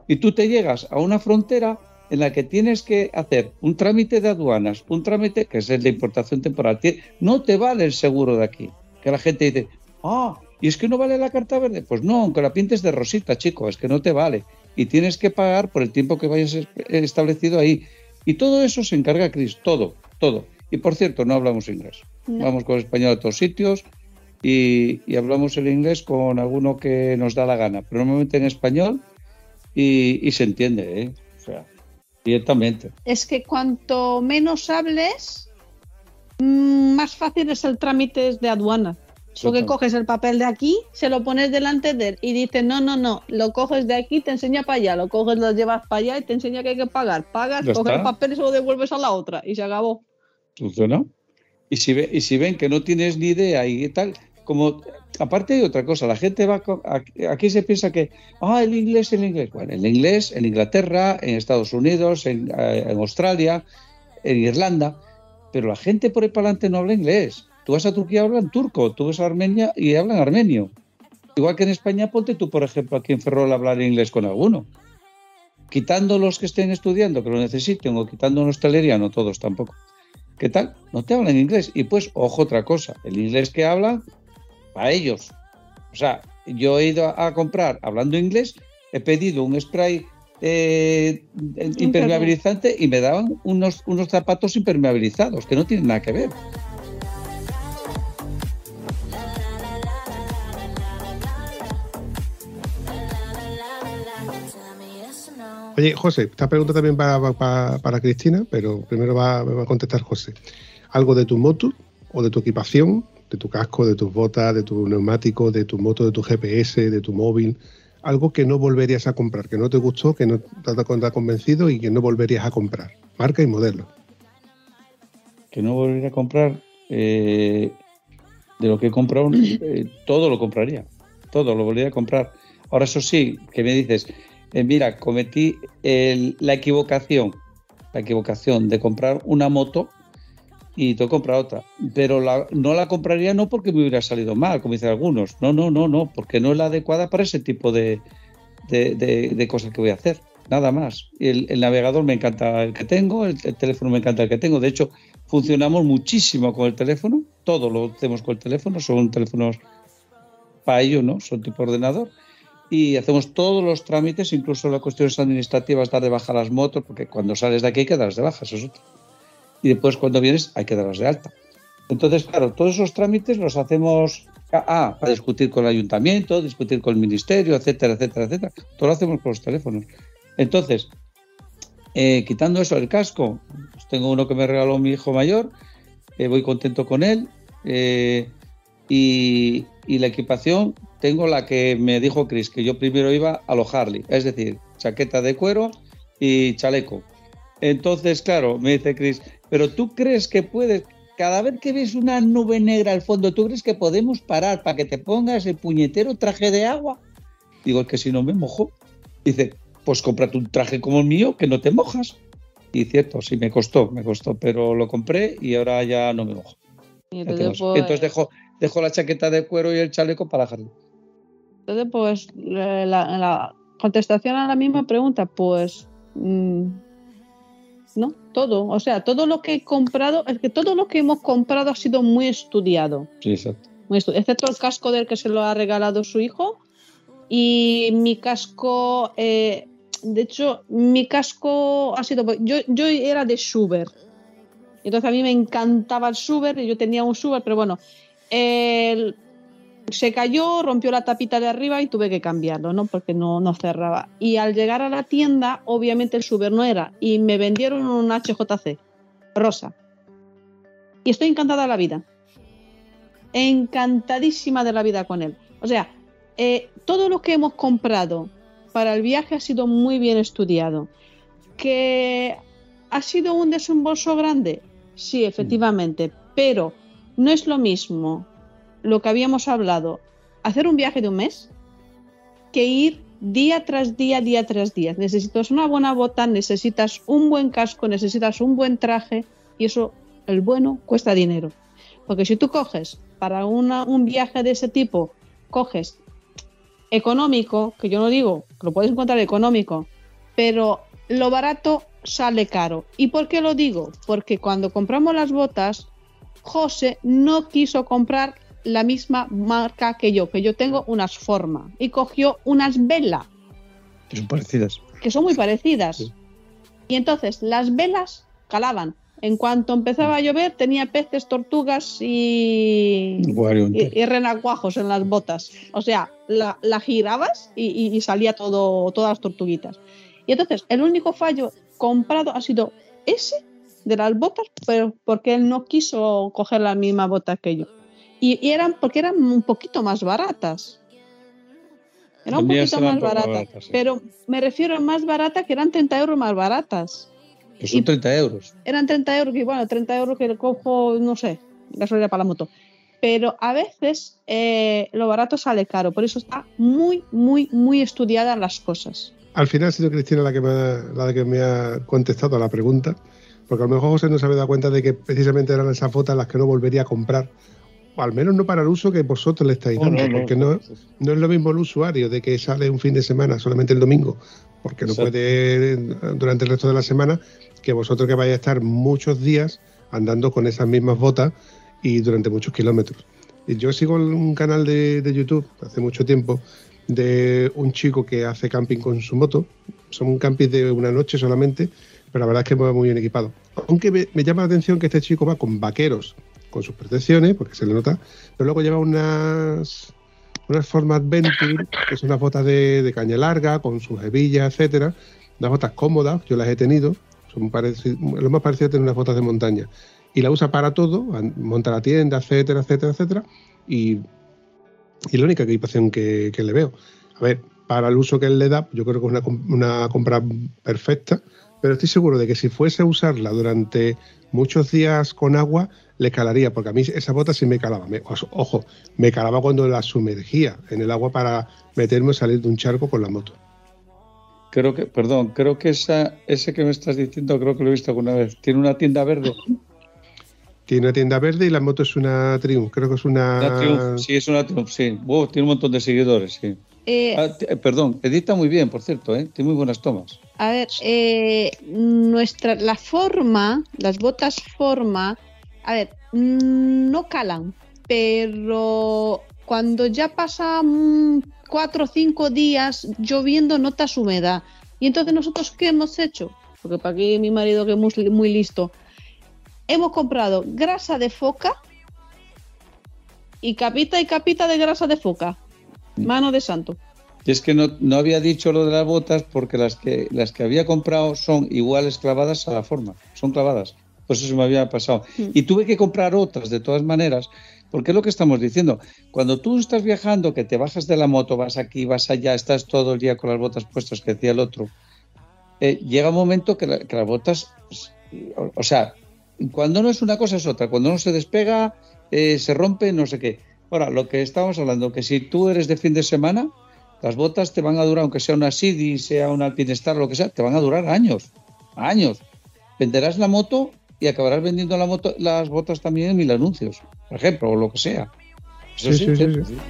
Y tú te llegas a una frontera en la que tienes que hacer un trámite de aduanas, un trámite que es el de importación temporal. No te vale el seguro de aquí. Que la gente dice, ah, ¿y es que no vale la carta verde? Pues no, aunque la pintes de rosita, chico, es que no te vale. Y tienes que pagar por el tiempo que vayas es- establecido ahí. Y todo eso se encarga Cris, todo, todo. Y por cierto, no hablamos inglés. No. Vamos con español a todos sitios y, y hablamos el inglés con alguno que nos da la gana, pero normalmente en español y, y se entiende, ¿eh? O sea, directamente. Es que cuanto menos hables, mm, más fácil es el trámite de aduana. Porque coges el papel de aquí, se lo pones delante de él y dices, no, no, no, lo coges de aquí, te enseña para allá, lo coges, lo llevas para allá y te enseña que hay que pagar. Pagas, coges está. el papel y se lo devuelves a la otra y se acabó. ¿Funciona? Y si, ve- y si ven que no tienes ni idea y tal, como aparte hay otra cosa, la gente va aquí, se piensa que ah el inglés el inglés, bueno el inglés en Inglaterra, en Estados Unidos, en, eh, en Australia, en Irlanda, pero la gente por para adelante no habla inglés. Tú vas a Turquía y hablan turco, tú vas a Armenia y hablan armenio. Igual que en España, ponte tú, por ejemplo, aquí en Ferrol a hablar inglés con alguno. Quitando los que estén estudiando, que lo necesiten, o quitando en hostelería, no todos tampoco. ¿Qué tal? No te hablan inglés. Y pues, ojo, otra cosa, el inglés que hablan, para ellos. O sea, yo he ido a, a comprar hablando inglés, he pedido un spray eh, impermeabilizante y me daban unos, unos zapatos impermeabilizados, que no tienen nada que ver. Oye, José, esta pregunta también va, va- va- para Cristina, pero primero va, me va a contestar José. ¿Algo de tu moto o de tu equipación, de tu casco, de tus botas, de tu neumático, de tu moto, de tu GPS, de tu móvil? Algo que no volverías a comprar, que no te gustó, que no te ha convencido y que no volverías a comprar. Marca y modelo. que no volvería a comprar eh, de lo que he comprado, eh, todo lo compraría, todo lo volvería a comprar. Ahora eso sí, que me dices, eh, mira, cometí el- la equivocación, la equivocación de comprar una moto y tengo que comprar otra, pero la- no la compraría no porque me hubiera salido mal, como dicen algunos, no, no, no, no, porque no es la adecuada para ese tipo de, de, de- cosas que voy a hacer. Nada más. El, el navegador me encanta el que tengo, el, el teléfono me encanta el que tengo. De hecho, funcionamos muchísimo con el teléfono, todo lo hacemos con el teléfono, son teléfonos para ello, ¿no? Son tipo ordenador. Y hacemos todos los trámites, incluso las cuestiones administrativas, dar de baja las motos, porque cuando sales de aquí hay que darlas de baja, eso es otro. Y después cuando vienes hay que darlas de alta. Entonces, claro, todos esos trámites los hacemos ah, para discutir con el ayuntamiento, discutir con el ministerio, etcétera, etcétera, etcétera. Todo lo hacemos por los teléfonos. Entonces, eh, quitando eso, el casco, pues tengo uno que me regaló mi hijo mayor, eh, voy contento con él. eh, y, y la equipación, tengo la que me dijo Chris, que yo primero iba a lo Harley, es decir, chaqueta de cuero y chaleco. Entonces, claro, me dice Chris, pero tú crees que puedes, cada vez que ves una nube negra al fondo, ¿tú crees que podemos parar para que te pongas el puñetero traje de agua? Digo, es que si no me mojo. Dice, pues cómprate un traje como el mío que no te mojas. Y cierto, sí, me costó, me costó, pero lo compré y ahora ya no me mojo. Entonces, eso. pues, Entonces dejo, dejo la chaqueta de cuero y el chaleco para Harley. entonces, pues, la, la- la contestación a la misma pregunta, pues, mm, no, todo. O sea, todo lo que he comprado, es que todo lo que hemos comprado ha sido muy estudiado. Sí, exacto. muy excepto el casco del que se lo ha regalado su hijo. Y mi casco, eh, de hecho, mi casco ha sido. Yo, yo era de Schubert. Entonces a mí me encantaba el Schubert y yo tenía un Schubert, pero bueno, el- se cayó, rompió la tapita de arriba y tuve que cambiarlo, ¿no? Porque no, no cerraba. Y al llegar a la tienda, obviamente el Schubert no era. Y me vendieron un HJC rosa. Y estoy encantada de la vida encantadísima de la vida con él. O sea, eh, todo lo que hemos comprado para el viaje ha sido muy bien estudiado. ¿Que ha sido un desembolso grande? Sí, efectivamente, pero no es lo mismo lo que habíamos hablado, hacer un viaje de un mes, que ir día tras día, día tras día. Necesitas una buena bota, necesitas un buen casco, necesitas un buen traje y eso, el bueno, cuesta dinero. Porque si tú coges para una- un viaje de ese tipo, coges económico, que yo no digo, que lo puedes encontrar económico, pero lo barato sale caro. ¿Y por qué lo digo? Porque cuando compramos las botas, José no quiso comprar la misma marca que yo, que yo tengo unas forma, y cogió unas vela, Que son parecidas. que son muy parecidas. Sí. Y entonces las velas calaban. En cuanto empezaba a llover, tenía peces, tortugas y, y, renacuajos en las botas. O sea, la, la girabas y, y- y salía todo, todas las tortuguitas. Y entonces, el único fallo comprado ha sido ese de las botas, pero porque él no quiso coger la misma bota que yo. Y, y eran porque eran un poquito más baratas. Eran un poquito eran más baratas. baratas, sí. Pero me refiero a más barata que eran 30 euros más baratas Que son y- 30 euros. eran 30 euros, que bueno, 30 euros que le cojo, no sé, gasolina para la moto. Pero a veces eh, lo barato sale caro, por eso está muy, muy, muy estudiadas las cosas. Al final ha sido Cristina la que me ha, la que me ha contestado a la pregunta, Porque a lo mejor José no se había dado cuenta de que precisamente eran esas botas las que no volvería a comprar. O al menos no para el uso que vosotros le estáis dando. no, no. porque no, no es lo mismo el usuario de que sale un fin de semana solamente el domingo, porque no Exacto. puede durante el resto de la semana, que vosotros que vais a estar muchos días andando con esas mismas botas y durante muchos kilómetros. Y yo sigo un canal de, de YouTube hace mucho tiempo de un chico que hace camping con su moto. Son campings de una noche solamente, pero la verdad es que va muy bien equipado. Aunque me, me llama la atención que este chico va con vaqueros, con sus protecciones, porque se le nota, pero luego lleva unas unas Format Venture, que son unas botas de, de caña larga, con sus hebillas, etcétera. Unas botas cómodas, yo las he tenido. Son lo más parecido a tener unas botas de montaña. Y la usa para todo, monta la tienda, etcétera, etcétera, etcétera. Y, y la única equipación que, que le veo. A ver, para el uso que él le da, yo creo que es una, una compra perfecta, pero estoy seguro de que si fuese a usarla durante muchos días con agua, le calaría, porque a mí esa bota sí me calaba. Me- ojo, me calaba cuando la sumergía en el agua para meterme o salir de un charco con la moto. Creo que, perdón, creo que esa, ese que me estás diciendo, creo que lo he visto alguna vez. Tiene una tienda verde. Tiene una tienda verde y la moto es una Triumph, creo que es una... Triumph, sí, es una Triumph, sí. Wow, tiene un montón de seguidores, sí. Eh, Ah, eh, perdón, edita muy bien, por cierto, ¿eh? Tiene muy buenas tomas. A ver, eh, nuestra, la forma, las botas forma, a ver, mm, no calan, pero cuando ya pasan cuatro o cinco días lloviendo notas humedad. Y entonces nosotros, ¿qué hemos hecho? Porque para aquí mi marido que es muy, muy listo, hemos comprado grasa de foca y capita y capita de grasa de foca. Mano de santo. Y es que no, no había dicho lo de las botas porque las que, las que había comprado son iguales clavadas a la forma. Son clavadas. Pues eso se me había pasado. Mm. Y tuve que comprar otras de todas maneras, porque es lo que estamos diciendo. Cuando tú estás viajando, que te bajas de la moto, vas aquí, vas allá, estás todo el día con las botas puestas, que decía el otro, eh, llega un momento que, la- que las botas, pues, o, o sea, cuando no es una cosa es otra. Cuando no se despega, eh, se rompe, no sé qué. Ahora, lo que estábamos hablando, que si tú eres de fin de semana, las botas te van a durar, aunque sea una Sidi, sea una Alpinestar, lo que sea, te van a durar años, años. Venderás la moto y acabarás vendiendo la moto, las botas también en mil anuncios, por ejemplo, o lo que sea. Eso Sí, sí, sí, sí, cierto, sí. sí.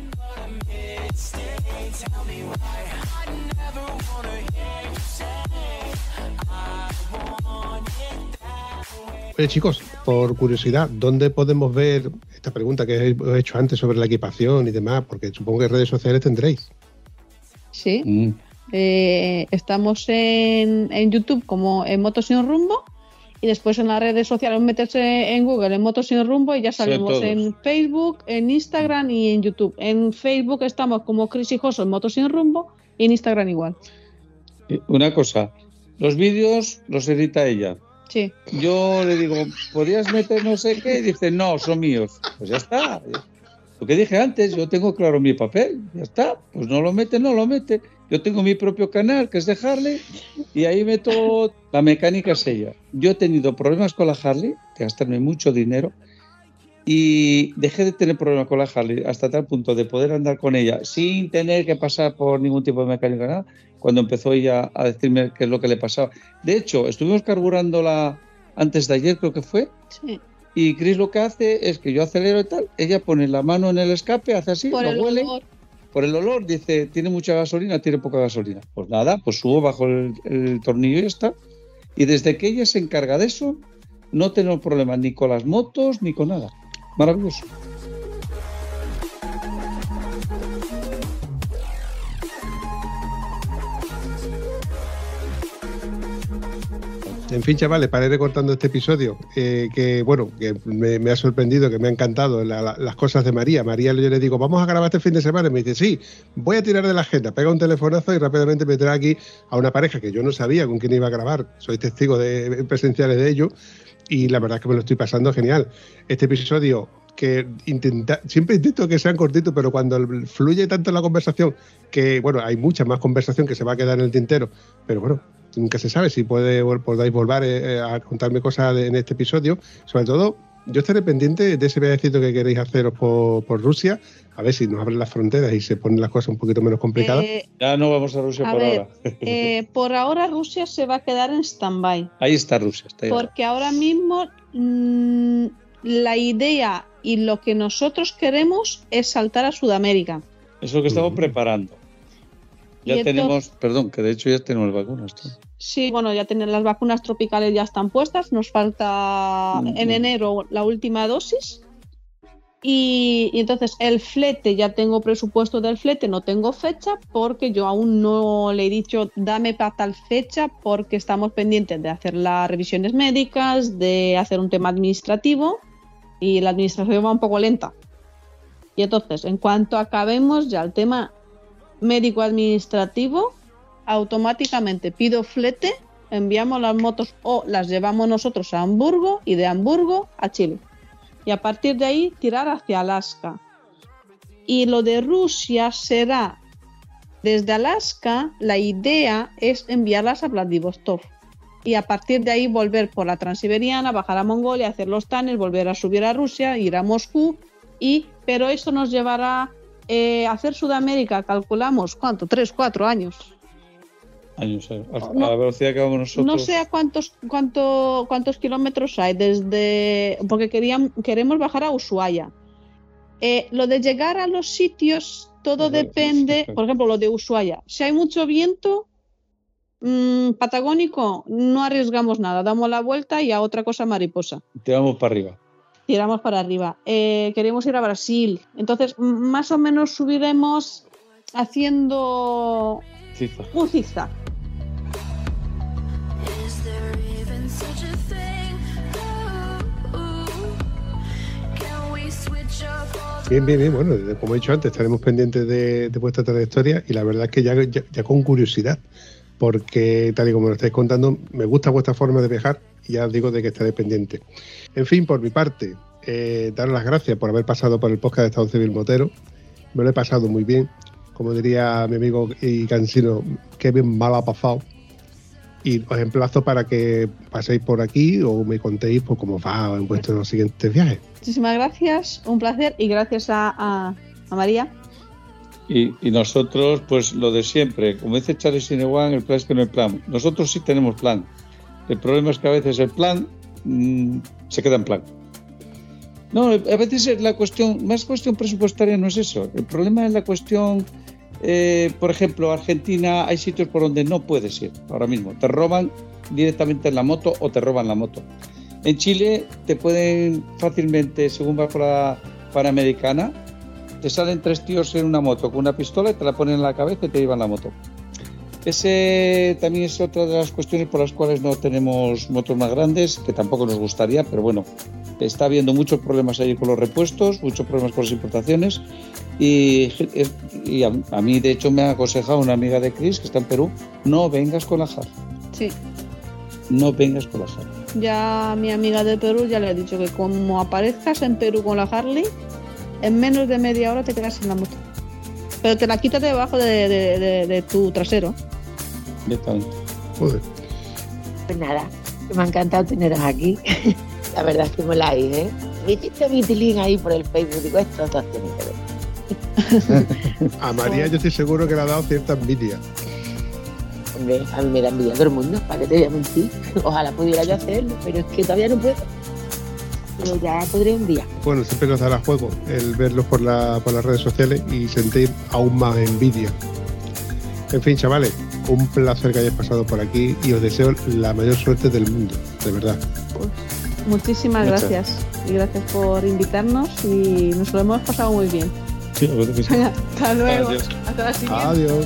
Oye, chicos, por curiosidad, ¿dónde podemos ver esta pregunta que he hecho antes sobre la equipación y demás? Porque supongo que redes sociales tendréis. Sí. Mm. Eh, estamos en, en YouTube como en Motos sin rumbo y después en las redes sociales meterse en Google en Motos sin rumbo y ya salimos en Facebook, en Instagram y en YouTube. En Facebook estamos como Chris y Joso en Motos sin rumbo y en Instagram igual. Eh, Una cosa, los vídeos los edita ella. Sí. Yo le digo, ¿podrías meter no sé qué? Y dice, no, son míos. Pues ya está. Lo que dije antes, yo tengo claro mi papel, ya está. Pues no lo mete, no lo mete. Yo tengo mi propio canal, que es de Harley, y ahí meto la mecánica es ella. Yo he tenido problemas con la Harley, de gastarme mucho dinero, y dejé de tener problemas con la Harley hasta tal punto de poder andar con ella sin tener que pasar por ningún tipo de mecánica, nada, cuando empezó ella a decirme qué es lo que le pasaba. De hecho, estuvimos carburándola antes de ayer, creo que fue, sí. Y Chris lo que hace es que yo acelero y tal, ella pone la mano en el escape, hace así, Por lo el huele, olor. por el olor, dice, tiene mucha gasolina, tiene poca gasolina. Pues nada, pues subo bajo el, el tornillo y ya está. Y desde que ella se encarga de eso, no tenemos problemas ni con las motos ni con nada. Maravilloso. En fin, chavales, para ir recortando este episodio, eh, que bueno, que me, ha sorprendido, que me ha encantado la- la- las cosas de María. María, yo le digo, vamos a grabar este fin de semana. Y me dice, sí, voy a tirar de la agenda. Pega un telefonazo y rápidamente me trae aquí a una pareja que yo no sabía con quién iba a grabar. Soy testigo de, presenciales de ello. Y la verdad es que me lo estoy pasando genial. Este episodio que intenta, siempre intento que sean cortitos, pero cuando fluye tanto la conversación, que bueno, hay mucha más conversación que se va a quedar en el tintero, pero bueno, nunca se sabe si puede, podáis volver eh, a contarme cosas de- en este episodio, sobre todo yo estaré pendiente de ese viajecito que queréis haceros por, por Rusia, a ver si nos abren las fronteras y se ponen las cosas un poquito menos complicadas. Eh, Ya no vamos a Rusia a por ver, ahora. eh, por ahora Rusia se va a quedar en stand-by. Ahí está Rusia. Está ahí. Porque ahora mismo mm, la idea y lo que nosotros queremos es saltar a Sudamérica. Eso es lo que estamos Mm. preparando. Ya Y tenemos, perdón, que de hecho ya tenemos vacunas. tú. Sí, bueno, ya tienen las vacunas tropicales ya están puestas. Nos falta Mm, en enero la última dosis. Y, y entonces el flete, ya tengo presupuesto del flete, no tengo fecha porque yo aún no le he dicho dame para tal fecha porque estamos pendientes de hacer las revisiones médicas, de hacer un tema administrativo y la administración va un poco lenta. Y entonces, en cuanto acabemos ya el tema médico-administrativo, automáticamente pido flete, enviamos las motos o las llevamos nosotros a Hamburgo y de Hamburgo a Chile. Y a partir de ahí tirar hacia Alaska. Y lo de Rusia será desde Alaska, la idea es enviarlas a Vladivostok. Y a partir de ahí volver por la Transiberiana, bajar a Mongolia, hacer los tanes, volver a subir a Rusia, ir a Moscú. Y, pero eso nos llevará eh, hacer Sudamérica, calculamos, ¿cuánto? ¿Tres, cuatro años? Años, a, a No- la velocidad que vamos nosotros. No sé a cuántos, cuánto, cuántos kilómetros hay desde. Porque querían, queremos bajar a Ushuaia. Eh, lo de llegar a los sitios, todo depende. Por ejemplo, lo de Ushuaia. Si hay mucho viento mm, patagónico, no arriesgamos nada. Damos la vuelta y a otra cosa mariposa. Te vamos para arriba. Tiramos para arriba. Eh, queremos ir a Brasil. Entonces, más o menos subiremos haciendo un zigzag. Bien, bien, bien. Bueno, como he dicho antes, estaremos pendientes de, de vuestra trayectoria y la verdad es que ya, ya, ya con curiosidad, porque tal y como lo estáis contando, me gusta vuestra forma de viajar y ya os digo de que estaré pendiente. En fin, por mi parte, eh, daros las gracias por haber pasado por el podcast de Estado Civil Motero. Me lo he pasado muy bien. Como diría mi amigo y cansino, qué bien mal ha. Y os emplazo para que paséis por aquí o me contéis pues, cómo va en vuestros siguientes viajes. Muchísimas gracias, un placer y gracias a María. Y, nosotros, pues lo de siempre, como dice Charlie Sinewan, el plan es que no hay plan. Nosotros sí tenemos plan. El problema es que a veces el plan mm, se queda en plan. No, a veces es la cuestión, más cuestión presupuestaria no es eso. El problema es la cuestión, eh, por ejemplo, Argentina hay sitios por donde no puedes ir ahora mismo. Te roban directamente en la moto o te roban la moto. En Chile te pueden fácilmente, según vas por la Panamericana, te salen tres tíos en una moto con una pistola y te la ponen en la cabeza y te llevan la moto. Ese también es otra de las cuestiones por las cuales no tenemos motos más grandes, que tampoco nos gustaría, pero bueno, está habiendo muchos problemas ahí con los repuestos, muchos problemas con las importaciones y, a, a mí de hecho me ha aconsejado una amiga de Chris que está en Perú, no vengas con la Harley, Sí, no vengas con la Harley. ya mi amiga de Perú ya le he dicho que como aparezcas en Perú con la Harley, en menos de media hora te quedas sin la moto. Pero te la quitas de debajo de, de- de- de tu trasero. Directamente. Joder. Pues nada, que me ha encantado teneros aquí. La verdad es que moláis, ¿eh? Me hiciste mi tilín ahí por el Facebook. Digo, estos dos tienen que ver. A María yo estoy seguro que le ha dado cierta envidia. Hombre, a mí me da envidia todo el mundo, ¿para qué te voy a mentir? Ojalá pudiera yo hacerlo, pero es que todavía no puedo. Pero ya podré un día. Bueno, siempre nos dará juego el verlos por, la, por las redes sociales y sentir aún más envidia. En fin, chavales, un placer que hayáis pasado por aquí y os deseo la mayor suerte del mundo, de verdad. Pues, muchísimas Muchas. gracias. Y gracias por invitarnos y nos lo hemos pasado muy bien. Sí. Hasta luego. Adiós. Hasta la siguiente. Adiós.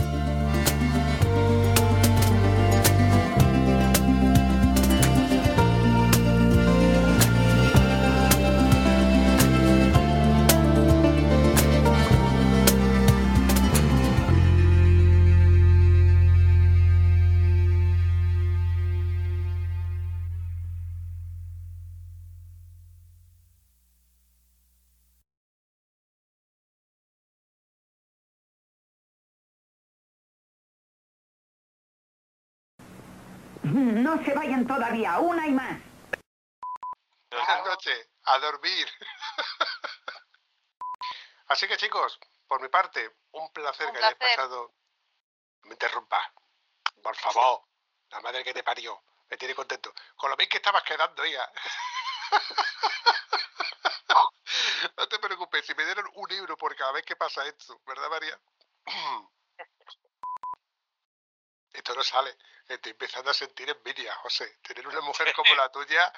No se vayan todavía, una y más. Buenas noches, a dormir. Así que chicos, por mi parte, un placer Un que hayáis placer. pasado. No me interrumpa, por favor. La madre que te parió, me tiene contento. Con lo bien que estabas quedando, hija. No te preocupes, si me dieron un euro por cada vez que pasa esto, ¿verdad, María? Esto no sale. Estoy empezando a sentir envidia, José. Tener una mujer como la tuya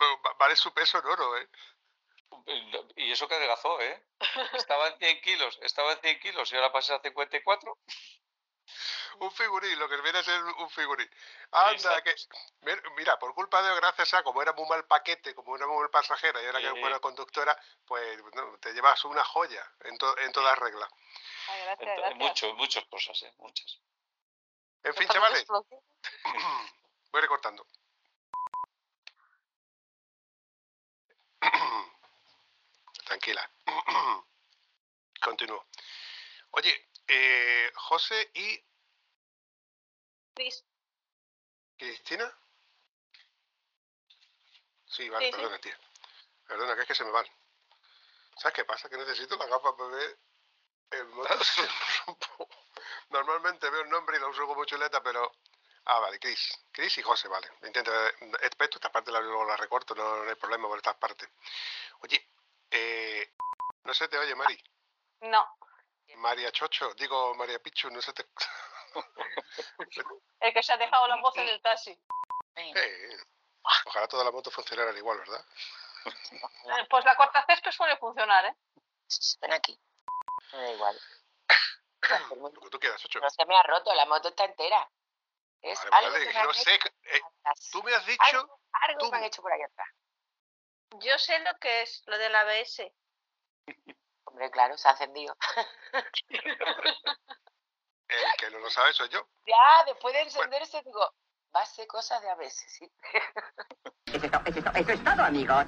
va- vale su peso en oro, ¿eh? Y eso que adelgazó, ¿eh? Estaba en 100 kilos, estaba en 100 kilos y ahora pasa a 54. Un figurín, lo que viene a ser un figurín. Anda, que. Mira, por culpa de gracias a como era muy mal paquete, como era muy mal pasajera y ahora que es buena conductora, pues no, te llevas una joya en, to- en todas reglas. Mucho, muchas cosas, ¿eh? Muchas. En fin, chavales, voy recortando. Tranquila. Continúo. Oye, eh, José y Cris, Cristina. Sí, vale, Sí, sí. perdona, tía. Perdona, que es que se me van. ¿Sabes qué pasa? Que necesito las gafas para ver el moto. Normalmente veo el nombre y lo uso como chuleta, pero... Ah, vale, Cris. Cris y José, vale. Intento... Esto, esta parte la, luego la recorto, no, no hay problema por estas partes. Oye, eh, no se te oye, Mari. no. María Chocho, digo María Pichu, no se te... El que se ha dejado la voz en el taxi. Eh, ojalá toda la moto funcionara igual, ¿verdad? Eh, Pues la corta césped suele funcionar, ¿eh? Ven aquí. Me da igual. Lo que tú quieras, Chocho. No se me ha roto, la moto está entera. Es Vale, algo vale, que me sé. hecho eh, tú me has dicho... Algo, algo tú- me han hecho por aquí atrás. Yo sé lo que es lo del ABS. Hombre, claro, se ha encendido. El que no lo sabe soy yo. ya, después de encenderse, digo, va a ser cosas de a veces, sí. Eso es to- eso es to- eso es todo, amigos.